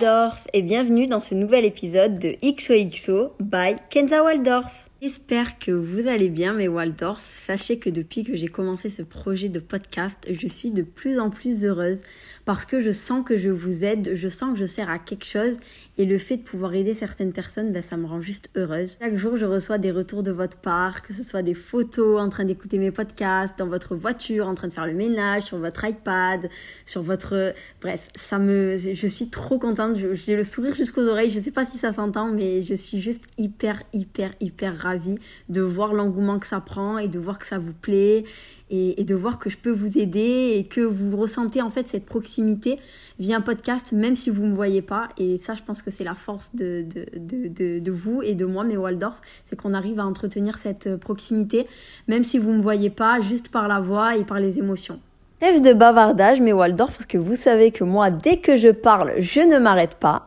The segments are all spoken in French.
Waldorf et bienvenue dans ce nouvel épisode de XOXO by Kenza Waldorf. J'espère que vous allez bien, mes Waldorf. Sachez que depuis que j'ai commencé ce projet de podcast, je suis de plus en plus heureuse parce que je sens que je vous aide, je sens que je sers à quelque chose et le fait de pouvoir aider certaines personnes, ben, ça me rend juste heureuse. Chaque jour, je reçois des retours de votre part, que ce soit des photos en train d'écouter mes podcasts, dans votre voiture, en train de faire le ménage, sur votre iPad, sur votre... Bref, ça me... Je suis trop contente, j'ai le sourire jusqu'aux oreilles, je sais pas si ça s'entend, mais je suis juste hyper, hyper, hyper ravie de voir l'engouement que ça prend et de voir que ça vous plaît et, de voir que je peux vous aider et que vous ressentez en fait cette proximité via un podcast, même si vous ne me voyez pas. Et ça, je pense que c'est la force de, de, de, de, vous et de moi, mais Waldorf, c'est qu'on arrive à entretenir cette proximité, même si vous ne me voyez pas, juste par la voix et par les émotions. Rêve de bavardage, mais Waldorf, parce que vous savez que moi, dès que je parle, je ne m'arrête pas.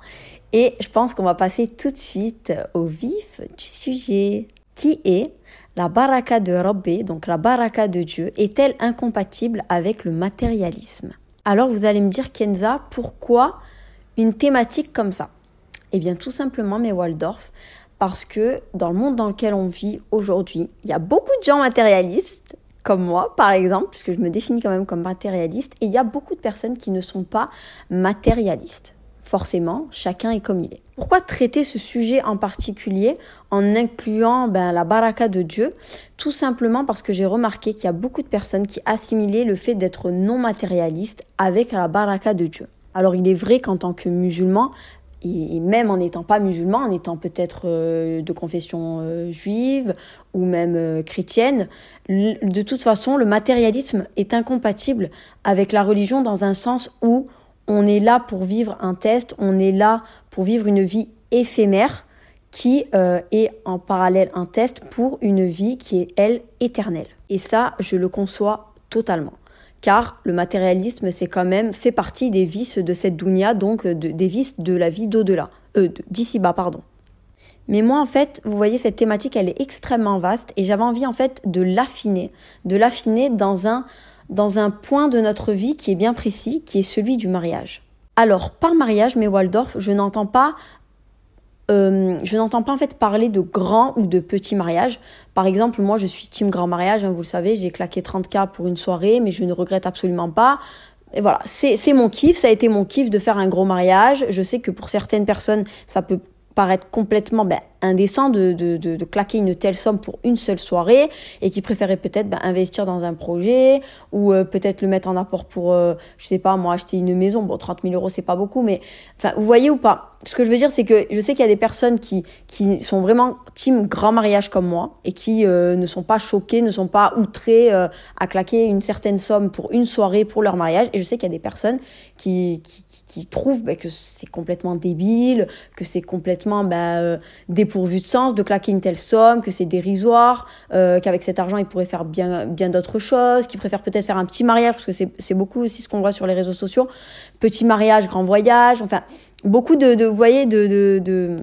Et je pense qu'on va passer tout de suite au vif du sujet, qui est la baraka de Rabbi, donc la baraka de Dieu, est-elle incompatible avec le matérialisme? Alors vous allez me dire, Kenza, pourquoi une thématique comme ça? Eh bien tout simplement, mes Waldorf, parce que dans le monde dans lequel on vit aujourd'hui, il y a beaucoup de gens matérialistes, comme moi par exemple, puisque je me définis quand même comme matérialiste, et il y a beaucoup de personnes qui ne sont pas matérialistes forcément, chacun est comme il est. Pourquoi traiter ce sujet en particulier en incluant ben, la baraka de Dieu? Tout simplement parce que j'ai remarqué qu'il y a beaucoup de personnes qui assimilaient le fait d'être non matérialiste avec la baraka de Dieu. Alors il est vrai qu'en tant que musulman, et même en n'étant pas musulman, en étant peut-être euh, de confession euh, juive ou même euh, chrétienne, de toute façon, le matérialisme est incompatible avec la religion dans un sens où on est là pour vivre un test, on est là pour vivre une vie éphémère qui euh, est en parallèle un test pour une vie qui est, elle, éternelle. Et ça, je le conçois totalement. Car le matérialisme, c'est quand même fait partie des vices de cette dunya, donc des vices de la vie d'au-delà, euh, d'ici-bas, pardon. Mais moi, en fait, vous voyez, cette thématique, elle est extrêmement vaste et j'avais envie, en fait, de l'affiner, de l'affiner dans un, dans un point de notre vie qui est bien précis, qui est celui du mariage. Alors, par mariage, mais Waldorf, je n'entends pas euh, je n'entends pas en fait parler de grand ou de petit mariage. Par exemple, moi je suis team grand mariage, hein, vous le savez, j'ai claqué 30K pour une soirée, mais je ne regrette absolument pas. Et voilà, c'est mon kiff, ça a été mon kiff de faire un gros mariage. Je sais que pour certaines personnes, ça peut paraître complètement ben, indécent de, de, de, claquer une telle somme pour une seule soirée et qui préférait peut-être ben, investir dans un projet ou euh, peut-être le mettre en apport pour, euh, je sais pas, moi acheter une maison. Bon, 30 000 euros, c'est pas beaucoup, mais enfin, vous voyez ou pas? Ce que je veux dire, c'est que je sais qu'il y a des personnes qui, qui sont vraiment team grand mariage comme moi et qui euh, ne sont pas choquées, ne sont pas outrées à claquer une certaine somme pour une soirée pour leur mariage. Et je sais qu'il y a des personnes qui, qui, qui, trouvent ben, que c'est complètement débile, que c'est complètement ben, des pourvu de sens de claquer une telle somme, que c'est dérisoire, euh, qu'avec cet argent, ils pourraient faire bien, bien d'autres choses, qu'ils préfèrent peut-être faire un petit mariage, parce que c'est beaucoup aussi ce qu'on voit sur les réseaux sociaux. Petit mariage, grand voyage, enfin, beaucoup de, de vous voyez, de, de,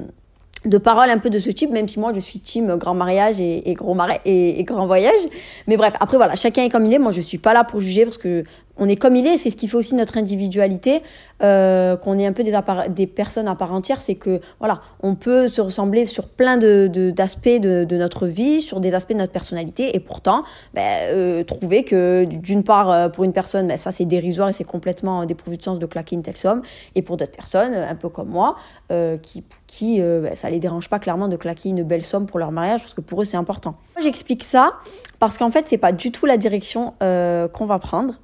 de paroles un peu de ce type, même si moi je suis team grand mariage et, gros mariage et, et, grand voyage. Mais bref, après voilà, chacun est comme il est. Moi je suis pas là pour juger parce que on est comme il est, c'est ce qui fait aussi notre individualité, euh, qu'on est un peu des, personnes à part entière, c'est que voilà, on peut se ressembler sur plein de, d'aspects de, de, notre vie, sur des aspects de notre personnalité, et pourtant ben, euh, trouver que d'une part euh, pour une personne, ben, ça c'est dérisoire et c'est complètement dépourvu de sens de claquer une telle somme, et pour d'autres personnes, un peu comme moi, qui, qui ben, ça les dérange pas clairement de claquer une belle somme pour leur mariage, parce que pour eux c'est important. J'explique ça parce qu'en fait c'est pas du tout la direction qu'on va prendre.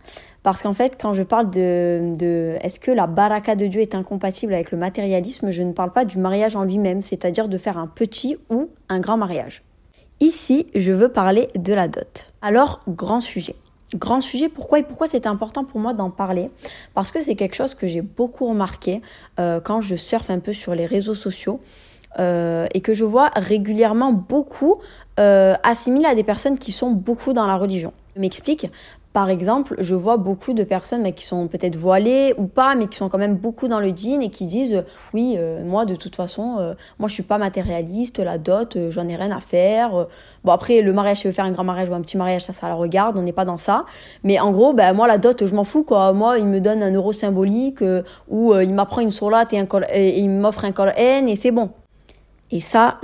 Parce qu'en fait, quand je parle de, de est-ce que la baraka de Dieu est incompatible avec le matérialisme, je ne parle pas du mariage en lui-même, c'est-à-dire de faire un petit ou un grand mariage. Ici, je veux parler de la dot. Alors, grand sujet. Grand sujet, pourquoi et pourquoi c'est important pour moi d'en parler? Parce que c'est quelque chose que j'ai beaucoup remarqué euh, quand je surfe un peu sur les réseaux sociaux euh, et que je vois régulièrement beaucoup euh, à des personnes qui sont beaucoup dans la religion. Je m'explique. par exemple, je vois beaucoup de personnes mais qui sont peut-être voilées ou pas, mais qui sont quand même beaucoup dans le jean et qui disent euh, oui, euh, moi de toute façon, euh, moi je suis pas matérialiste, la dot, j'en ai rien à faire. Bon après le mariage, si veux faire un grand mariage ou un petit mariage, ça ça la regarde, on n'est pas dans ça. Mais en gros, ben moi la dot, je m'en fous quoi. Moi il me donne un euro symbolique ou il m'apprend une sourate et, un et il m'offre un Coran et c'est bon. Et ça,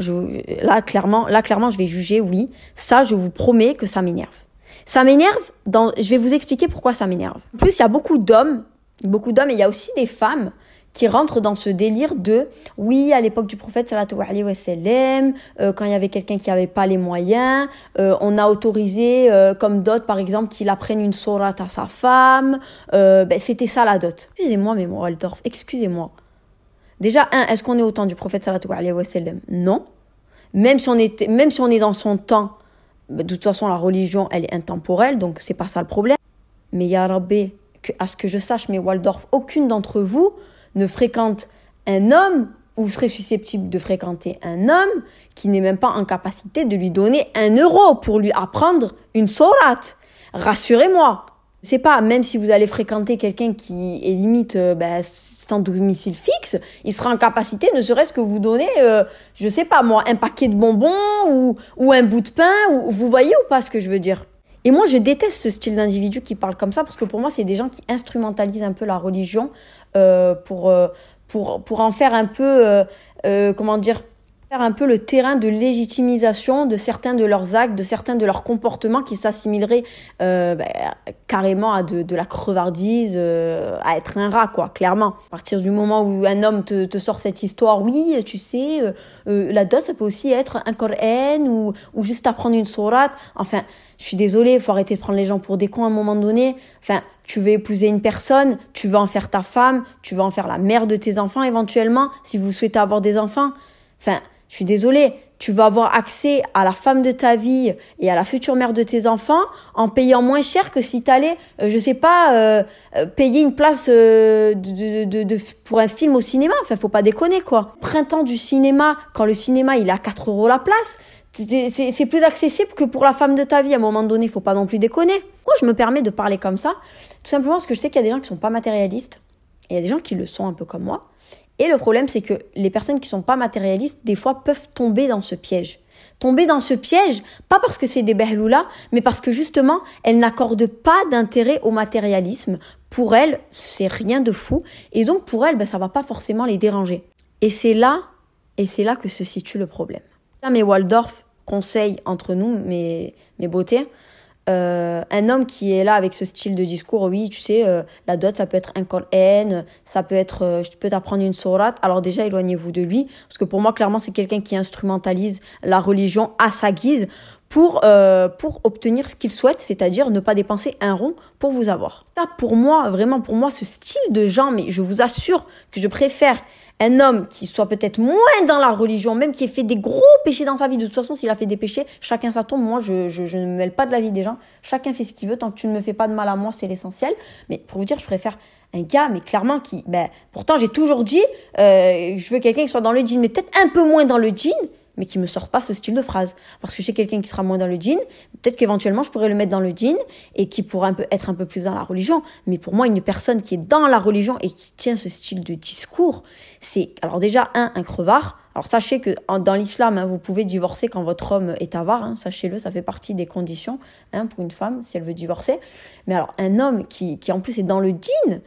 là clairement, là clairement, je vais juger oui. Ça, je vous promets que ça m'énerve. Ça m'énerve, dans... je vais vous expliquer pourquoi ça m'énerve. En plus, il y a beaucoup d'hommes, beaucoup d'hommes, et il y a aussi des femmes qui rentrent dans ce délire de oui à l'époque du prophète sallallahu alayhi wa sallam euh, quand il y avait quelqu'un qui n'avait pas les moyens euh, on a autorisé euh, comme dot par exemple qu'il apprenne une sourate à sa femme ben, c'était ça la dot excusez-moi mais Waldorf excusez-moi déjà un est-ce qu'on est au temps du prophète sallallahu alayhi wa non même si on était même si on est dans son temps bah, de toute façon, la religion, elle est intemporelle, donc c'est pas ça le problème. Mais ya Rabbi, que, à ce que je sache, mais Waldorf, aucune d'entre vous ne fréquente un homme ou serait susceptible de fréquenter un homme qui n'est même pas en capacité de lui donner un euro pour lui apprendre une sourate. Rassurez-moi, c'est pas, même si vous allez fréquenter quelqu'un qui est limite euh, ben, sans domicile fixe, il sera en capacité, ne serait-ce que vous donner, euh, je sais pas moi, un paquet de bonbons ou, ou un bout de pain. Ou, vous voyez ou pas ce que je veux dire? Et moi, je déteste ce style d'individu qui parle comme ça parce que pour moi, c'est des gens qui instrumentalisent un peu la religion euh, pour, euh, pour, pour en faire un peu, comment dire, faire un peu le terrain de légitimisation de certains de leurs actes, de certains de leurs comportements qui s'assimileraient euh, bah, carrément à de, de la crevardise, euh, à être un rat, quoi, clairement. À partir du moment où un homme te, te sort cette histoire, oui, tu sais, euh, euh la dot, ça peut aussi être un Coran ou, ou juste apprendre une sourate. Enfin, je suis désolée, faut arrêter de prendre les gens pour des cons à un moment donné. Enfin, tu veux épouser une personne, tu veux en faire ta femme, tu veux en faire la mère de tes enfants éventuellement, si vous souhaitez avoir des enfants. Enfin, je suis désolée, tu vas avoir accès à la femme de ta vie et à la future mère de tes enfants en payant moins cher que si tu allais, euh, je sais pas, euh, euh, payer une place de, de, de, pour un film au cinéma. Enfin, faut pas déconner, quoi. Printemps du cinéma, quand le cinéma, il est à 4 euros la place, c'est plus accessible que pour la femme de ta vie. À un moment donné, faut pas non plus déconner. Moi, je me permets de parler comme ça, tout simplement parce que je sais qu'il y a des gens qui sont pas matérialistes. Et il y a des gens qui le sont un peu comme moi. Et le problème, c'est que les personnes qui sont pas matérialistes, des fois, peuvent tomber dans ce piège. Tomber dans ce piège, pas parce que c'est des behloulas, mais parce que justement, elles n'accordent pas d'intérêt au matérialisme. Pour elles, c'est rien de fou. Et donc, pour elles, ben, ça va pas forcément les déranger. Et c'est là, et c'est là que se situe le problème. Là, mes Waldorf conseillent entre nous, mes, mes beautés, euh, un homme qui est là avec ce style de discours, oui, tu sais, euh, la dot, ça peut être un Coran, ça peut être, euh, je peux t'apprendre une sourate. Alors déjà, éloignez-vous de lui, parce que pour moi, clairement, c'est quelqu'un qui instrumentalise la religion à sa guise pour, pour obtenir ce qu'il souhaite, c'est-à-dire ne pas dépenser un rond pour vous avoir. Ça, pour moi, vraiment, pour moi, ce style de gens, mais je vous assure que je préfère un homme qui soit peut-être moins dans la religion, même qui ait fait des gros péchés dans sa vie. De toute façon, s'il a fait des péchés, chacun sa tombe. Moi, je, je, ne me mêle pas de la vie des gens. Chacun fait ce qu'il veut. Tant que tu ne me fais pas de mal à moi, c'est l'essentiel. Mais pour vous dire, je préfère un gars, mais clairement, qui, ben, pourtant, j'ai toujours dit, euh, je veux quelqu'un qui soit dans le jean, mais peut-être un peu moins dans le jean, mais qui me sorte pas ce style de phrase. Parce que sais quelqu'un qui sera moins dans le jean, peut-être qu'éventuellement je pourrais le mettre dans le jean et qui pourrait un peu, être un peu plus dans la religion. Mais pour moi, une personne qui est dans la religion et qui tient ce style de discours, c'est alors déjà un, un crevard. Alors sachez que dans l'islam, hein, vous pouvez divorcer quand votre homme est avare, hein, sachez-le, ça fait partie des conditions hein, pour une femme si elle veut divorcer. Mais alors un homme qui, qui en plus est dans le jean,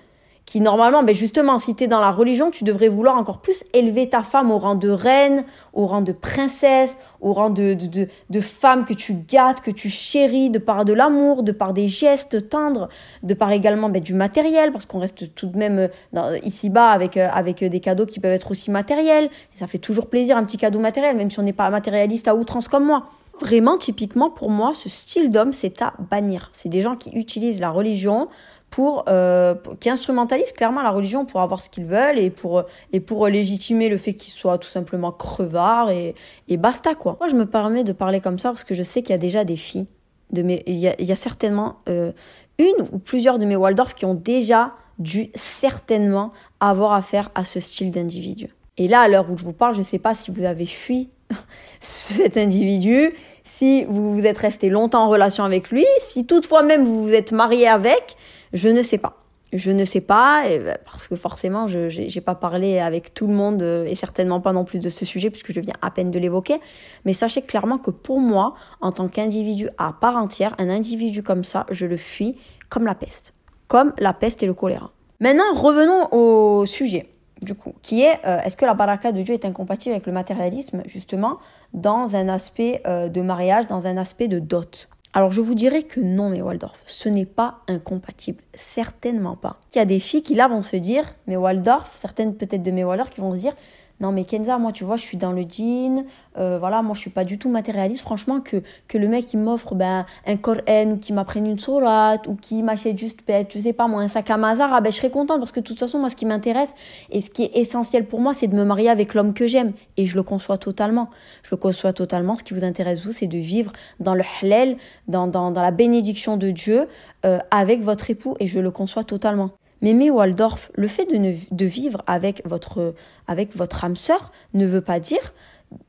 qui normalement, ben justement, si tu es dans la religion, tu devrais vouloir encore plus élever ta femme au rang de reine, au rang de princesse, au rang de, de, de, femme que tu gâtes, que tu chéris, de par de l'amour, de par des gestes tendres, de par également ben, du matériel, parce qu'on reste tout de même euh, ici-bas avec, euh, avec des cadeaux qui peuvent être aussi matériels. Ça fait toujours plaisir un petit cadeau matériel, même si on n'est pas matérialiste à outrance comme moi. Vraiment, typiquement, pour moi, ce style d'homme, c'est à bannir. C'est des gens qui utilisent la religion pour, euh, qui instrumentalisent clairement la religion pour avoir ce qu'ils veulent et pour, et pour légitimer le fait qu'ils soient tout simplement crevards et, et basta quoi. Moi je me permets de parler comme ça parce que je sais qu'il y a déjà des filles, de mes, il, y a, certainement euh, une ou plusieurs de mes Waldorf qui ont déjà dû certainement avoir affaire à ce style d'individu. Et là, à l'heure où je vous parle, je ne sais pas si vous avez fui cet individu, si vous vous êtes resté longtemps en relation avec lui, si toutefois même vous vous êtes marié avec, je ne sais pas. Je ne sais pas, ben, parce que forcément, je n'ai pas parlé avec tout le monde euh, et certainement pas non plus de ce sujet, puisque je viens à peine de l'évoquer. Mais sachez clairement que pour moi, en tant qu'individu à part entière, un individu comme ça, je le fuis comme la peste. Comme la peste et le choléra. Maintenant, revenons au sujet du coup, qui est euh, est-ce que la baraka de Dieu est incompatible avec le matérialisme, justement, dans un aspect euh, de mariage, dans un aspect de dot? Alors je vous dirais que non, mais Waldorf, ce n'est pas incompatible, certainement pas. Il y a des filles qui là vont se dire, mais Waldorf, certaines peut-être de mes Waldorf qui vont se dire, non mais Kenza, moi tu vois, je suis dans le jean, euh, voilà, moi je suis pas du tout matérialiste. Franchement, que, que le mec qui m'offre ben, un Coran ou qui m'apprenne une sourate ou qui m'achète juste, ben, je sais pas moi, un sac à Mazara, ben, je serais contente parce que de toute façon, moi ce qui m'intéresse et ce qui est essentiel pour moi, c'est de me marier avec l'homme que j'aime. Et je le conçois totalement. Je le conçois totalement. Ce qui vous intéresse, vous, c'est de vivre dans le halal, dans, dans, dans la bénédiction de Dieu euh, avec votre époux et je le conçois totalement. Mais Waldorf, le fait de, vivre avec votre, âme sœur ne veut pas dire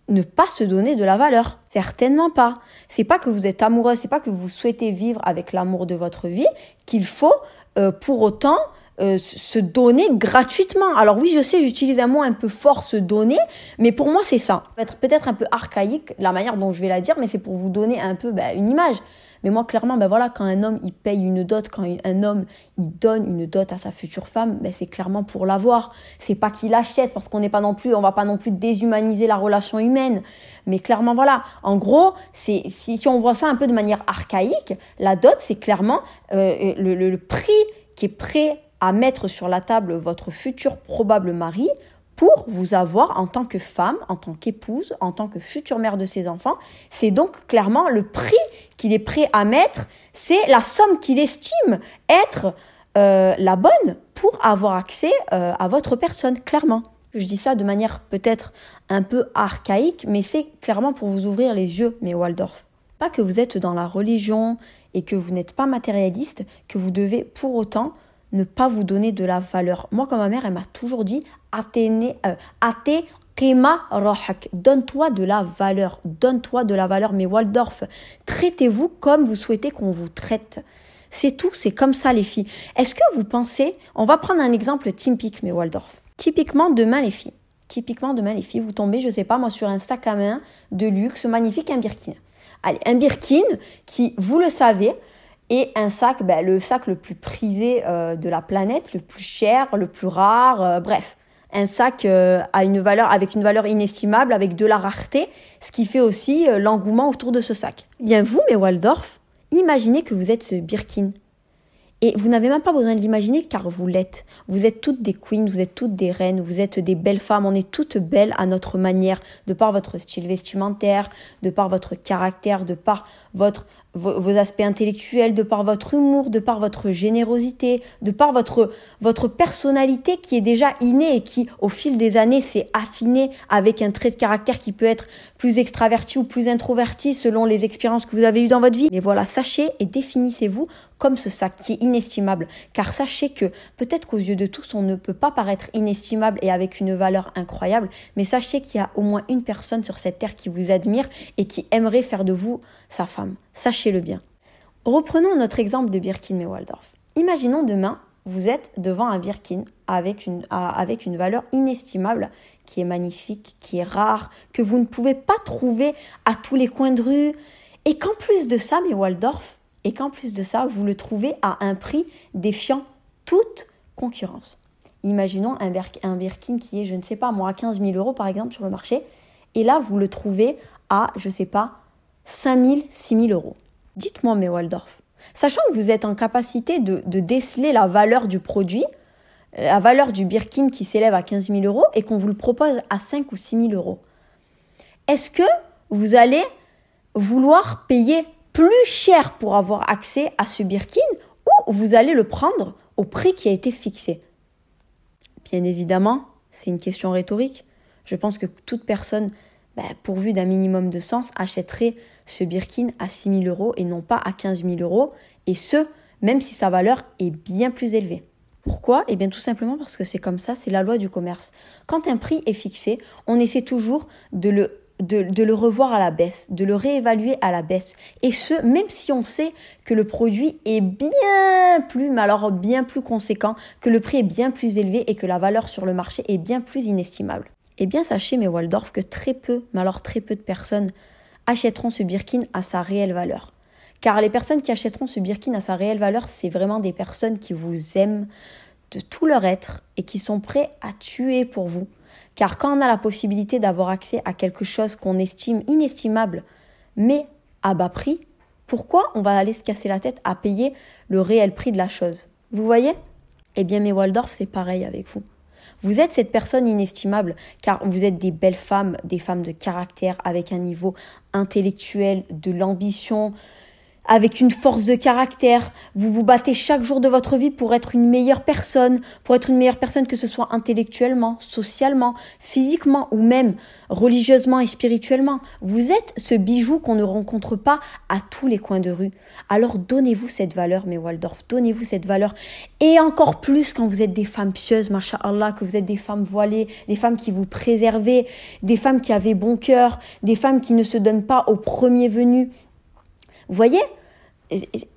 ne pas se donner de la valeur. Certainement pas. C'est pas que vous êtes amoureuse, c'est pas que vous souhaitez vivre avec l'amour de votre vie qu'il faut euh, pour autant euh, se donner gratuitement. Alors oui, je sais, j'utilise un mot un peu fort, se donner, mais pour moi c'est ça. Peut-être peut-être un peu archaïque la manière dont je vais la dire, mais c'est pour vous donner un peu bah, une image. Mais moi, clairement, ben voilà, quand un homme, il paye une dot, quand un homme, il donne une dot à sa future femme, ben c'est clairement pour l'avoir. C'est pas qu'il achète, parce qu'on n'est pas non plus, on va pas non plus déshumaniser la relation humaine. Mais clairement, voilà. En gros, c'est, si, si on voit ça un peu de manière archaïque, la dot, c'est clairement euh, le, le prix qui est prêt à mettre sur la table votre futur probable mari pour vous avoir en tant que femme, en tant qu'épouse, en tant que future mère de ses enfants. C'est donc clairement le prix qu'il est prêt à mettre, c'est la somme qu'il estime être euh, la bonne pour avoir accès euh, à votre personne, clairement. Je dis ça de manière peut-être un peu archaïque, mais c'est clairement pour vous ouvrir les yeux, mes Waldorf. Pas que vous êtes dans la religion et que vous n'êtes pas matérialiste, que vous devez pour autant ne pas vous donner de la valeur. Moi, comme ma mère, elle m'a toujours dit Athéné, euh, Donne-toi de la valeur. Donne-toi de la valeur. Mais Waldorf, traitez-vous comme vous souhaitez qu'on vous traite. C'est tout, c'est comme ça les filles. Est-ce que vous pensez, on va prendre un exemple typique, mais Waldorf. Typiquement demain les filles. Typiquement demain les filles, vous tombez, je sais pas moi, sur un sac à main de luxe magnifique, un Birkin. Allez, un Birkin qui, vous le savez, et un sac, ben, le sac le plus prisé euh, de la planète, le plus cher, le plus rare, euh, bref. Un sac euh, une valeur, avec une valeur inestimable, avec de la rareté, ce qui fait aussi l'engouement autour de ce sac. Bien vous, mes Waldorf, imaginez que vous êtes ce Birkin. Et vous n'avez même pas besoin de l'imaginer car vous l'êtes. Vous êtes toutes des queens, vous êtes toutes des reines, vous êtes des belles femmes, on est toutes belles à notre manière, de par votre style vestimentaire, de par votre caractère, de par votre vos, aspects intellectuels, de par votre humour, de par votre générosité, de par votre, votre personnalité qui est déjà innée et qui, au fil des années, s'est affinée avec un trait de caractère qui peut être plus extraverti ou plus introverti selon les expériences que vous avez eues dans votre vie. Mais voilà, sachez et définissez-vous comme ce sac qui est inestimable. Car sachez que peut-être qu'aux yeux de tous, on ne peut pas paraître inestimable et avec une valeur incroyable, mais sachez qu'il y a au moins une personne sur cette terre qui vous admire et qui aimerait faire de vous sa femme. Sachez-le bien. Reprenons notre exemple de Birkin et Waldorf. Imaginons demain, vous êtes devant un Birkin avec une, avec une valeur inestimable qui est magnifique, qui est rare, que vous ne pouvez pas trouver à tous les coins de rue. Et qu'en plus de ça, mais Waldorf, et qu'en plus de ça, vous le trouvez à un prix défiant toute concurrence. Imaginons un, Birkin qui est, je ne sais pas, moi, à 15 000 euros par exemple sur le marché, et là, vous le trouvez à, je ne sais pas, 5 000, 6 000 euros. Dites-moi, mes Waldorf, sachant que vous êtes en capacité de, de, déceler la valeur du produit, la valeur du Birkin qui s'élève à 15 000 euros et qu'on vous le propose à 5 ou 6 000 euros, est-ce que vous allez vouloir payer plus cher pour avoir accès à ce Birkin ou vous allez le prendre au prix qui a été fixé Bien évidemment, c'est une question rhétorique. Je pense que toute personne ben, pourvue d'un minimum de sens achèterait ce Birkin à 6 000 euros et non pas à 15 000 euros, et ce, même si sa valeur est bien plus élevée. Pourquoi? Eh bien tout simplement parce que c'est comme ça, c'est la loi du commerce. Quand un prix est fixé, on essaie toujours de le de, le revoir à la baisse, de le réévaluer à la baisse. Et ce, même si on sait que le produit est bien plus, mais alors bien plus conséquent, que le prix est bien plus élevé et que la valeur sur le marché est bien plus inestimable. Eh bien, sachez, mes Waldorf, que très peu, mais alors très peu de personnes achèteront ce Birkin à sa réelle valeur. Car les personnes qui achèteront ce Birkin à sa réelle valeur, c'est vraiment des personnes qui vous aiment de tout leur être et qui sont prêts à tuer pour vous car quand on a la possibilité d'avoir accès à quelque chose qu'on estime inestimable, mais à bas prix, pourquoi on va aller se casser la tête à payer le réel prix de la chose? Vous voyez? Eh bien, mes Waldorf, c'est pareil avec vous. Vous êtes cette personne inestimable car vous êtes des belles femmes, des femmes de caractère avec un niveau intellectuel, de l'ambition, avec une force de caractère. Vous vous battez chaque jour de votre vie pour être une meilleure personne, pour être une meilleure personne que ce soit intellectuellement, socialement, physiquement ou même religieusement et spirituellement. Vous êtes ce bijou qu'on ne rencontre pas à tous les coins de rue. Alors donnez-vous cette valeur, mes Waldorf, donnez-vous cette valeur. Et encore plus quand vous êtes des femmes pieuses, Allah, que vous êtes des femmes voilées, des femmes qui vous préservez, des femmes qui avaient bon cœur, des femmes qui ne se donnent pas au premier venu, voyez?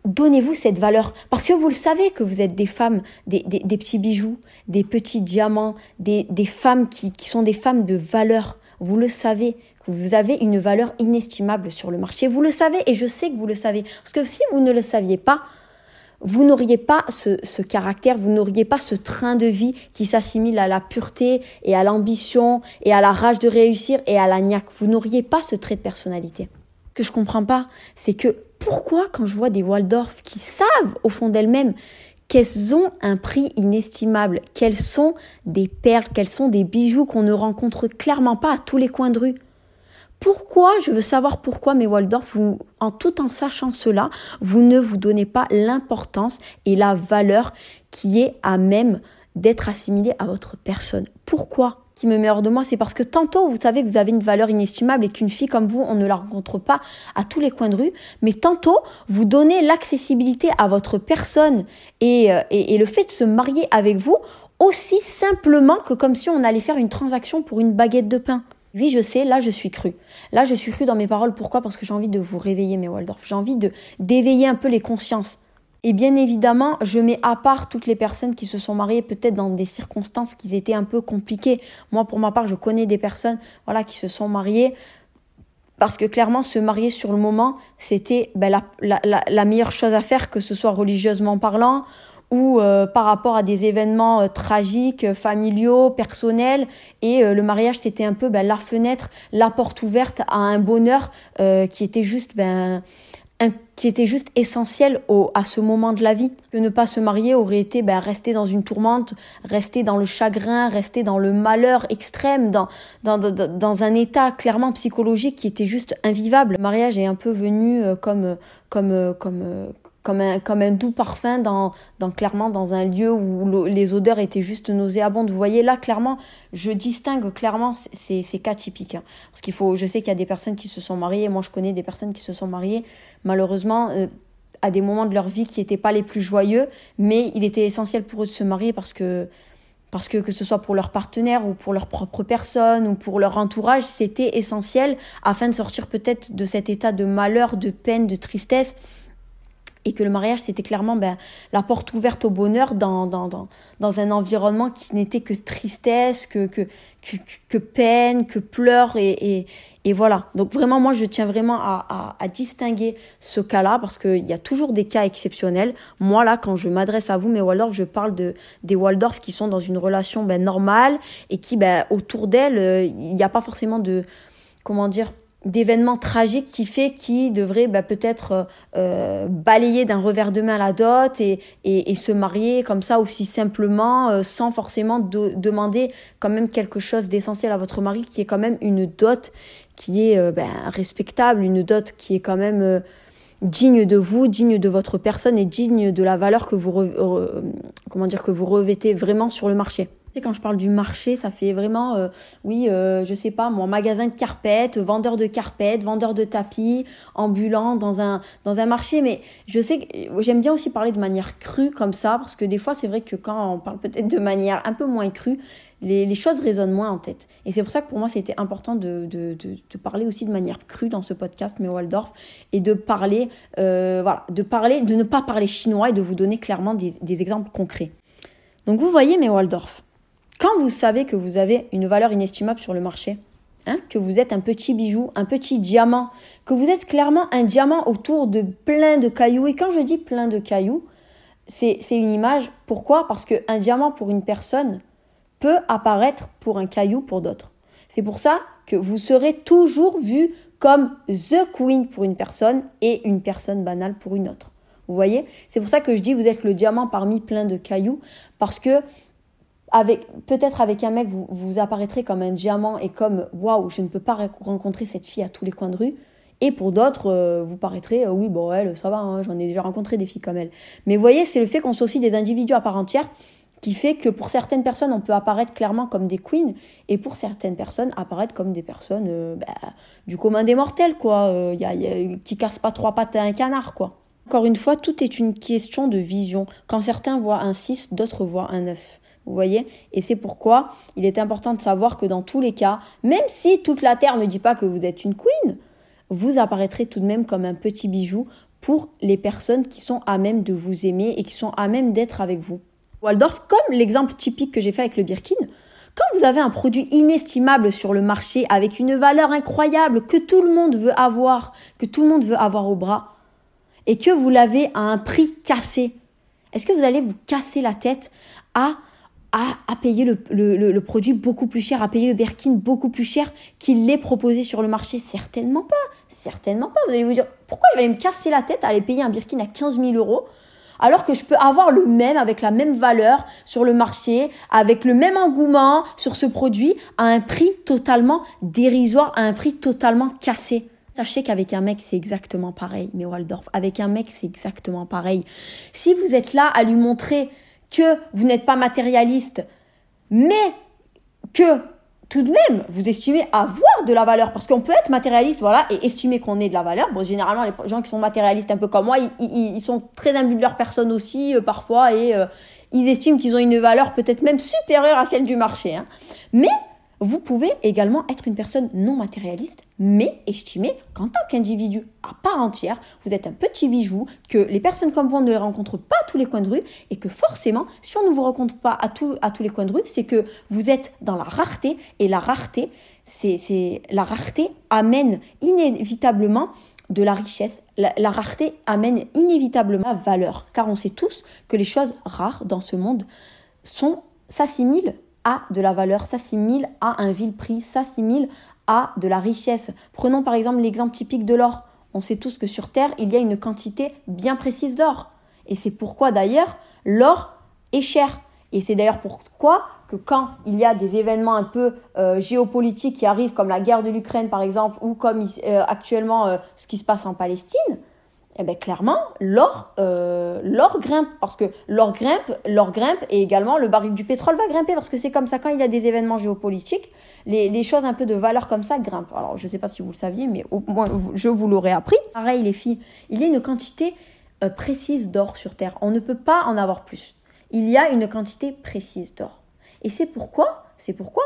Donnez-vous cette valeur. Parce que vous le savez que vous êtes des femmes, des, petits bijoux, des petits diamants, des, femmes qui, qui sont des femmes de valeur. Vous le savez, vous avez une valeur inestimable sur le marché. Vous le savez et je sais que vous le savez. Parce que si vous ne le saviez pas, vous n'auriez pas ce, ce, caractère, vous n'auriez pas ce train de vie qui s'assimile à la pureté et à l'ambition et à la rage de réussir et à la niaque. Vous n'auriez pas ce trait de personnalité que je comprends pas, c'est que pourquoi quand je vois des Waldorf qui savent au fond d'elles-mêmes qu'elles ont un prix inestimable, qu'elles sont des perles, qu'elles sont des bijoux qu'on ne rencontre clairement pas à tous les coins de rue. Pourquoi, je veux savoir pourquoi, mes Waldorf, vous, en tout en sachant cela, vous ne vous donnez pas l'importance et la valeur qui est à même d'être assimilée à votre personne? Pourquoi? Qui me met hors de moi, c'est parce que tantôt, vous savez que vous avez une valeur inestimable et qu'une fille comme vous, on ne la rencontre pas à tous les coins de rue, mais tantôt, vous donnez l'accessibilité à votre personne et, euh, le fait de se marier avec vous aussi simplement que comme si on allait faire une transaction pour une baguette de pain. Oui, je sais, là je suis cru. Là je suis cru dans mes paroles. Pourquoi? Parce que j'ai envie de vous réveiller, mes Waldorf. J'ai envie de d'éveiller un peu les consciences. Et bien évidemment, je mets à part toutes les personnes qui se sont mariées peut-être dans des circonstances qui étaient un peu compliquées. Moi, pour ma part, je connais des personnes voilà, qui se sont mariées parce que clairement, se marier sur le moment, c'était ben, la, meilleure chose à faire, que ce soit religieusement parlant ou euh, par rapport à des événements euh, tragiques, euh, familiaux, personnels. Et le mariage, c'était un peu ben, la fenêtre, la porte ouverte à un bonheur qui était juste ben, qui était juste essentiel au, à ce moment de la vie. Que ne pas se marier aurait été ben, rester dans une tourmente, rester dans le chagrin, rester dans le malheur extrême, dans, dans, dans, un état clairement psychologique qui était juste invivable. Le mariage est un peu venu euh, comme, comme, euh, comme, euh, comme un, comme un doux parfum dans, dans clairement dans un lieu où les odeurs étaient juste nauséabondes. Vous voyez là clairement, je distingue clairement ces, ces cas typiques. Hein. Parce qu'il faut, je sais qu'il y a des personnes qui se sont mariées, moi je connais des personnes qui se sont mariées malheureusement euh, à des moments de leur vie qui n'étaient pas les plus joyeux, mais il était essentiel pour eux de se marier parce que parce que que ce soit pour leur partenaire ou pour leur propre personne ou pour leur entourage, c'était essentiel afin de sortir peut-être de cet état de malheur, de peine, de tristesse et que le mariage, c'était clairement ben, la porte ouverte au bonheur dans, dans, dans, dans un environnement qui n'était que tristesse, que, que, que, que, peine, que pleurs et, et, et, voilà. Donc vraiment, moi, je tiens vraiment à, à, à distinguer ce cas-là parce qu'il y a toujours des cas exceptionnels. Moi, là, quand je m'adresse à vous, mes Waldorf, je parle de, des Waldorf qui sont dans une relation ben, normale et qui, ben, autour d'elles, euh, il n'y a pas forcément de, comment dire, d'événements tragiques qui fait qui devrait bah, peut-être euh, euh, balayer d'un revers de main la dot et, se marier comme ça aussi simplement euh, sans forcément demander quand même quelque chose d'essentiel à votre mari qui est quand même une dot qui est ben, respectable, une dot qui est quand même digne de vous, digne de votre personne et digne de la valeur que vous comment dire que vous revêtez vraiment sur le marché. Quand je parle du marché, ça fait vraiment, euh, oui, euh, je sais pas, mon magasin de carpettes, vendeur de carpettes, vendeur de tapis, ambulant dans un, dans un marché. Mais je sais que j'aime bien aussi parler de manière crue comme ça, parce que des fois, c'est vrai que quand on parle peut-être de manière un peu moins crue, les, choses résonnent moins en tête. Et c'est pour ça que pour moi, c'était important de, de, de, parler aussi de manière crue dans ce podcast, mais Waldorf, et de parler, euh, voilà, de parler, de ne pas parler chinois et de vous donner clairement des, des exemples concrets. Donc vous voyez, mais Waldorf, quand vous savez que vous avez une valeur inestimable sur le marché, hein, que vous êtes un petit bijou, un petit diamant, que vous êtes clairement un diamant autour de plein de cailloux, et quand je dis plein de cailloux, c'est une image. Pourquoi? Parce qu'un diamant pour une personne peut apparaître pour un caillou pour d'autres. C'est pour ça que vous serez toujours vu comme The Queen pour une personne et une personne banale pour une autre. Vous voyez? C'est pour ça que je dis vous êtes le diamant parmi plein de cailloux parce que peut-être avec un mec vous, vous apparaîtrez comme un diamant et comme waouh je ne peux pas rencontrer cette fille à tous les coins de rue et pour d'autres euh, vous paraîtrez euh, oui bon elle ça va hein, j'en ai déjà rencontré des filles comme elle mais vous voyez c'est le fait qu'on soit aussi des individus à part entière qui fait que pour certaines personnes on peut apparaître clairement comme des queens et pour certaines personnes apparaître comme des personnes euh, bah, du commun des mortels quoi y a, y a, qui cassent pas trois pattes à un canard quoi encore une fois, tout est une question de vision. Quand certains voient un 6, d'autres voient un 9. Vous voyez? Et c'est pourquoi il est important de savoir que dans tous les cas, même si toute la Terre ne dit pas que vous êtes une queen, vous apparaîtrez tout de même comme un petit bijou pour les personnes qui sont à même de vous aimer et qui sont à même d'être avec vous. Waldorf, comme l'exemple typique que j'ai fait avec le Birkin, quand vous avez un produit inestimable sur le marché avec une valeur incroyable que tout le monde veut avoir, que tout le monde veut avoir au bras, et que vous l'avez à un prix cassé, est-ce que vous allez vous casser la tête à à, payer le, produit beaucoup plus cher, à payer le Birkin beaucoup plus cher qu'il l'est proposé sur le marché Certainement pas. Certainement pas. Vous allez vous dire, pourquoi je vais aller me casser la tête à aller payer un Birkin à 15 000 euros alors que je peux avoir le même, avec la même valeur sur le marché, avec le même engouement sur ce produit, à un prix totalement dérisoire, à un prix totalement cassé. Sachez qu'avec un mec, c'est exactement pareil, mais Waldorf. Avec un mec, c'est exactement pareil. Si vous êtes là à lui montrer que vous n'êtes pas matérialiste, mais que tout de même, vous estimez avoir de la valeur, parce qu'on peut être matérialiste, voilà, et estimer qu'on ait de la valeur. Bon, généralement, les gens qui sont matérialistes, un peu comme moi, ils, sont très imbus de leur personne aussi, euh, parfois, et euh, ils estiment qu'ils ont une valeur peut-être même supérieure à celle du marché. Hein. Mais vous pouvez également être une personne non matérialiste, mais estimer qu'en tant qu'individu à part entière, vous êtes un petit bijou, que les personnes comme vous ne les rencontrent pas à tous les coins de rue, et que forcément, si on ne vous rencontre pas à, à tous les coins de rue, c'est que vous êtes dans la rareté, et la rareté, c'est la rareté amène inévitablement de la richesse. La, rareté amène inévitablement valeur, car on sait tous que les choses rares dans ce monde sont s'assimilent à de la valeur, s'assimile à un vil prix, s'assimile à de la richesse. Prenons par exemple l'exemple typique de l'or. On sait tous que sur Terre, il y a une quantité bien précise d'or. Et c'est pourquoi d'ailleurs l'or est cher. Et c'est d'ailleurs pourquoi que quand il y a des événements un peu euh, géopolitiques qui arrivent, comme la guerre de l'Ukraine par exemple, ou comme euh, actuellement euh, ce qui se passe en Palestine, eh bien clairement, l'or, euh, l'or grimpe parce que l'or grimpe, l'or grimpe et également le baril du pétrole va grimper parce que c'est comme ça quand il y a des événements géopolitiques, les, choses un peu de valeur comme ça grimpent. Alors je ne sais pas si vous le saviez, mais au moins je vous l'aurais appris. Pareil les filles, il y a une quantité euh, précise d'or sur Terre. On ne peut pas en avoir plus. Il y a une quantité précise d'or. Et c'est pourquoi, c'est pourquoi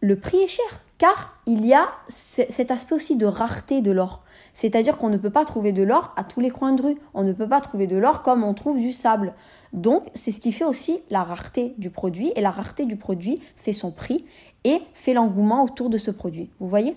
le prix est cher, car il y a cet aspect aussi de rareté de l'or. C'est-à-dire qu'on ne peut pas trouver de l'or à tous les coins de rue. On ne peut pas trouver de l'or comme on trouve du sable. Donc, c'est ce qui fait aussi la rareté du produit. Et la rareté du produit fait son prix et fait l'engouement autour de ce produit. Vous voyez?